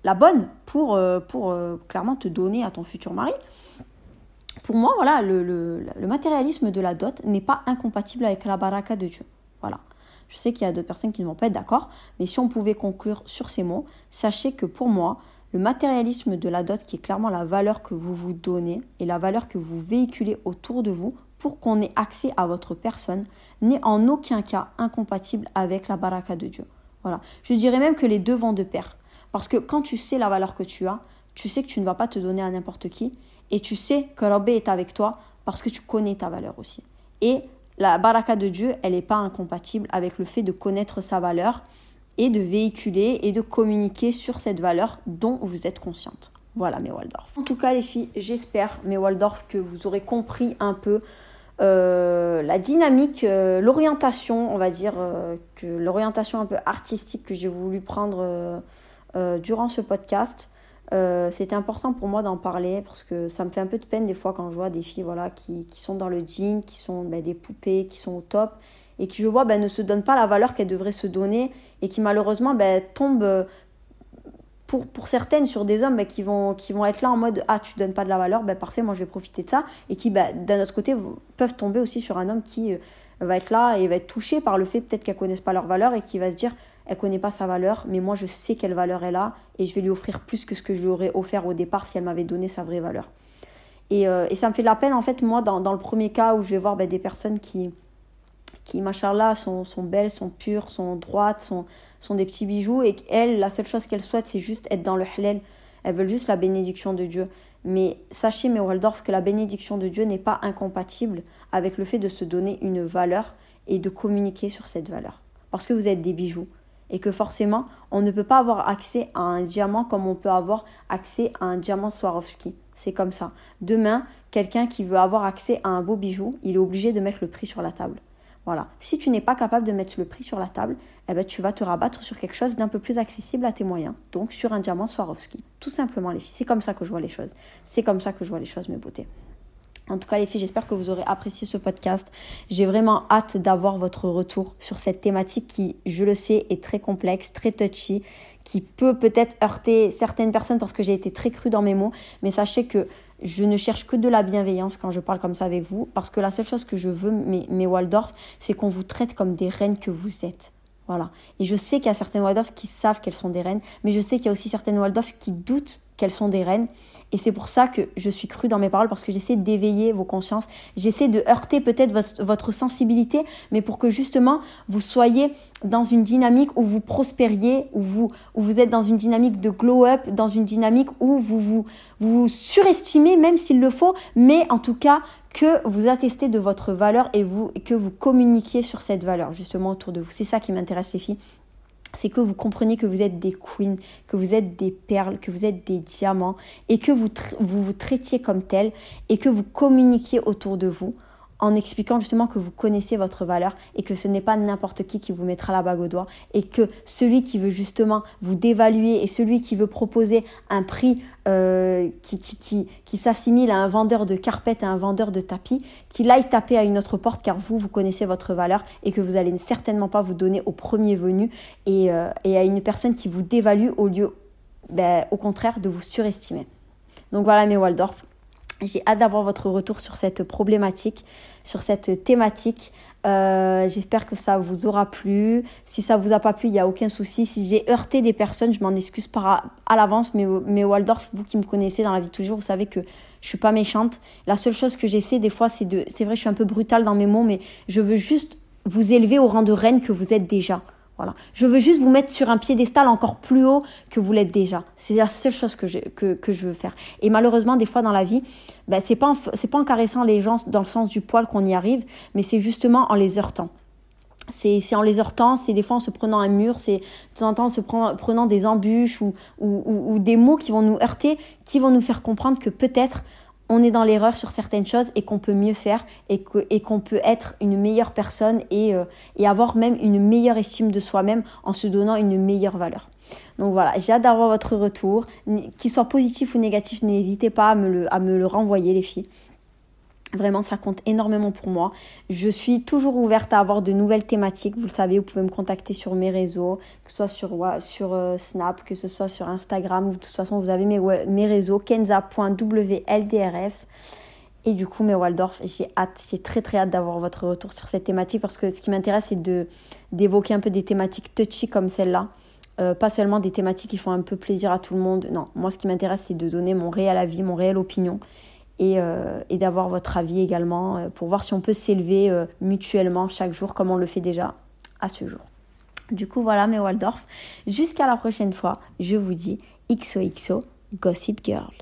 la bonne pour, pour clairement te donner à ton futur mari. Pour moi, voilà, le, le, matérialisme de la dot n'est pas incompatible avec la baraka de Dieu. Voilà. Je sais qu'il y a d'autres personnes qui ne vont pas être d'accord, mais si on pouvait conclure sur ces mots, sachez que pour moi, le matérialisme de la dot, qui est clairement la valeur que vous vous donnez et la valeur que vous véhiculez autour de vous pour qu'on ait accès à votre personne, n'est en aucun cas incompatible avec la baraka de Dieu. Voilà. Je dirais même que les deux vont de pair. Parce que quand tu sais la valeur que tu as, tu sais que tu ne vas pas te donner à n'importe qui et tu sais que Rabbi est avec toi parce que tu connais ta valeur aussi. Et la baraka de Dieu, elle n'est pas incompatible avec le fait de connaître sa valeur et de véhiculer et de communiquer sur cette valeur dont vous êtes consciente. Voilà mes Waldorf. En tout cas les filles, j'espère mes Waldorf que vous aurez compris un peu euh, la dynamique, euh, l'orientation, on va dire, euh, que l'orientation un peu artistique que j'ai voulu prendre durant ce podcast. Euh, c'était important pour moi d'en parler parce que ça me fait un peu de peine des fois quand je vois des filles voilà, qui, qui sont dans le jean, qui sont ben, des poupées, qui sont au top et qui je vois ben, ne se donnent pas la valeur qu'elles devraient se donner et qui malheureusement ben, tombent euh, pour, pour certaines sur des hommes ben, qui, vont, qui vont être là en mode ah tu donnes pas de la valeur, ben, parfait moi je vais profiter de ça et qui ben, d'un autre côté peuvent tomber aussi sur un homme qui euh, va être là et va être touché par le fait peut-être qu'elles connaissent pas leur valeur et qui va se dire elle connaît pas sa valeur, mais moi je sais quelle valeur elle a et je vais lui offrir plus que ce que je lui aurais offert au départ si elle m'avait donné sa vraie valeur. Et, euh, ça me fait de la peine en fait moi dans, dans le premier cas où je vais voir ben, des personnes qui, qui machallah, sont, sont belles, sont pures, sont droites, sont, sont des petits bijoux et elles, la seule chose qu'elles souhaitent c'est juste être dans le halal. Elles veulent juste la bénédiction de Dieu. Mais sachez, mes Waldorf, que la bénédiction de Dieu n'est pas incompatible avec le fait de se donner une valeur et de communiquer sur cette valeur. Parce que vous êtes des bijoux et que forcément, on ne peut pas avoir accès à un diamant comme on peut avoir accès à un diamant Swarovski. C'est comme ça. Demain, quelqu'un qui veut avoir accès à un beau bijou, il est obligé de mettre le prix sur la table. Voilà. Si tu n'es pas capable de mettre le prix sur la table, eh ben, tu vas te rabattre sur quelque chose d'un peu plus accessible à tes moyens. Donc sur un diamant Swarovski. Tout simplement, les filles. C'est comme ça que je vois les choses. C'est comme ça que je vois les choses, mes beautés. En tout cas, les filles, j'espère que vous aurez apprécié ce podcast. J'ai vraiment hâte d'avoir votre retour sur cette thématique qui, je le sais, est très complexe, très touchy, qui peut peut-être heurter certaines personnes parce que j'ai été très crue dans mes mots. Mais sachez que je ne cherche que de la bienveillance quand je parle comme ça avec vous, parce que la seule chose que je veux, mes, mes Waldorf, c'est qu'on vous traite comme des reines que vous êtes. Voilà. Et je sais qu'il y a certaines Waldorf qui savent qu'elles sont des reines, mais je sais qu'il y a aussi certaines Waldorf qui doutent qu'elles sont des reines. Et c'est pour ça que je suis crue dans mes paroles, parce que j'essaie d'éveiller vos consciences, j'essaie de heurter peut-être votre, sensibilité, mais pour que justement vous soyez dans une dynamique où vous prospériez, où vous, où vous êtes dans une dynamique de glow-up, dans une dynamique où vous vous, vous surestimez, même s'il le faut, mais en tout cas que vous attestez de votre valeur et, que vous communiquiez sur cette valeur justement autour de vous. C'est ça qui m'intéresse les filles c'est que vous compreniez que vous êtes des queens, que vous êtes des perles, que vous êtes des diamants et que vous vous, vous traitiez comme tel et que vous communiquiez autour de vous en expliquant justement que vous connaissez votre valeur et que ce n'est pas n'importe qui qui vous mettra la bague au doigt et que celui qui veut justement vous dévaluer et celui qui veut proposer un prix euh, qui, s'assimile à un vendeur de carpette, à un vendeur de tapis, qu'il aille taper à une autre porte car vous, vous connaissez votre valeur et que vous allez certainement pas vous donner au premier venu et, euh, et à une personne qui vous dévalue au lieu, ben, au contraire, de vous surestimer. Donc voilà mes Waldorf. J'ai hâte d'avoir votre retour sur cette problématique, sur cette thématique. Euh, j'espère que ça vous aura plu. Si ça vous a pas plu, il n'y a aucun souci. Si j'ai heurté des personnes, je m'en excuse à, l'avance. Mais, mais Waldorf, vous qui me connaissez dans la vie de tous les jours, vous savez que je suis pas méchante. La seule chose que j'essaie des fois, c'est de... C'est vrai, je suis un peu brutale dans mes mots, mais je veux juste vous élever au rang de reine que vous êtes déjà. Je veux juste vous mettre sur un piédestal encore plus haut que vous l'êtes déjà. C'est la seule chose que je, que, que, je veux faire. Et malheureusement, des fois dans la vie, ben, c'est pas, en, pas en caressant les gens dans le sens du poil qu'on y arrive, mais c'est justement en les heurtant. C'est en les heurtant, c'est des fois en se prenant un mur, c'est de temps en temps en se prenant, prenant des embûches ou, ou des mots qui vont nous heurter, qui vont nous faire comprendre que peut-être on est dans l'erreur sur certaines choses et qu'on peut mieux faire et qu'on peut être une meilleure personne euh, et, avoir même une meilleure estime de soi-même en se donnant une meilleure valeur. Donc voilà, j'ai hâte d'avoir votre retour. Qu'il soit positif ou négatif, n'hésitez pas à me, le, à me le renvoyer les filles. Vraiment, ça compte énormément pour moi. Je suis toujours ouverte à avoir de nouvelles thématiques. Vous le savez, vous pouvez me contacter sur mes réseaux, que ce soit sur, sur euh, Snap, que ce soit sur Instagram. de toute façon, vous avez mes, réseaux, kenza.wldrf. Et du coup, mes Waldorf, j'ai hâte, j'ai très très hâte d'avoir votre retour sur cette thématique parce que ce qui m'intéresse, c'est d'évoquer un peu des thématiques touchy comme celle-là. Euh, pas seulement des thématiques qui font un peu plaisir à tout le monde. Non, moi, ce qui m'intéresse, c'est de donner mon réel avis, mon réel opinion euh, et, d'avoir votre avis également euh, pour voir si on peut s'élever euh, mutuellement chaque jour comme on le fait déjà à ce jour. Du coup, voilà mes Waldorf. Jusqu'à la prochaine fois, je vous dis XOXO Gossip Girl.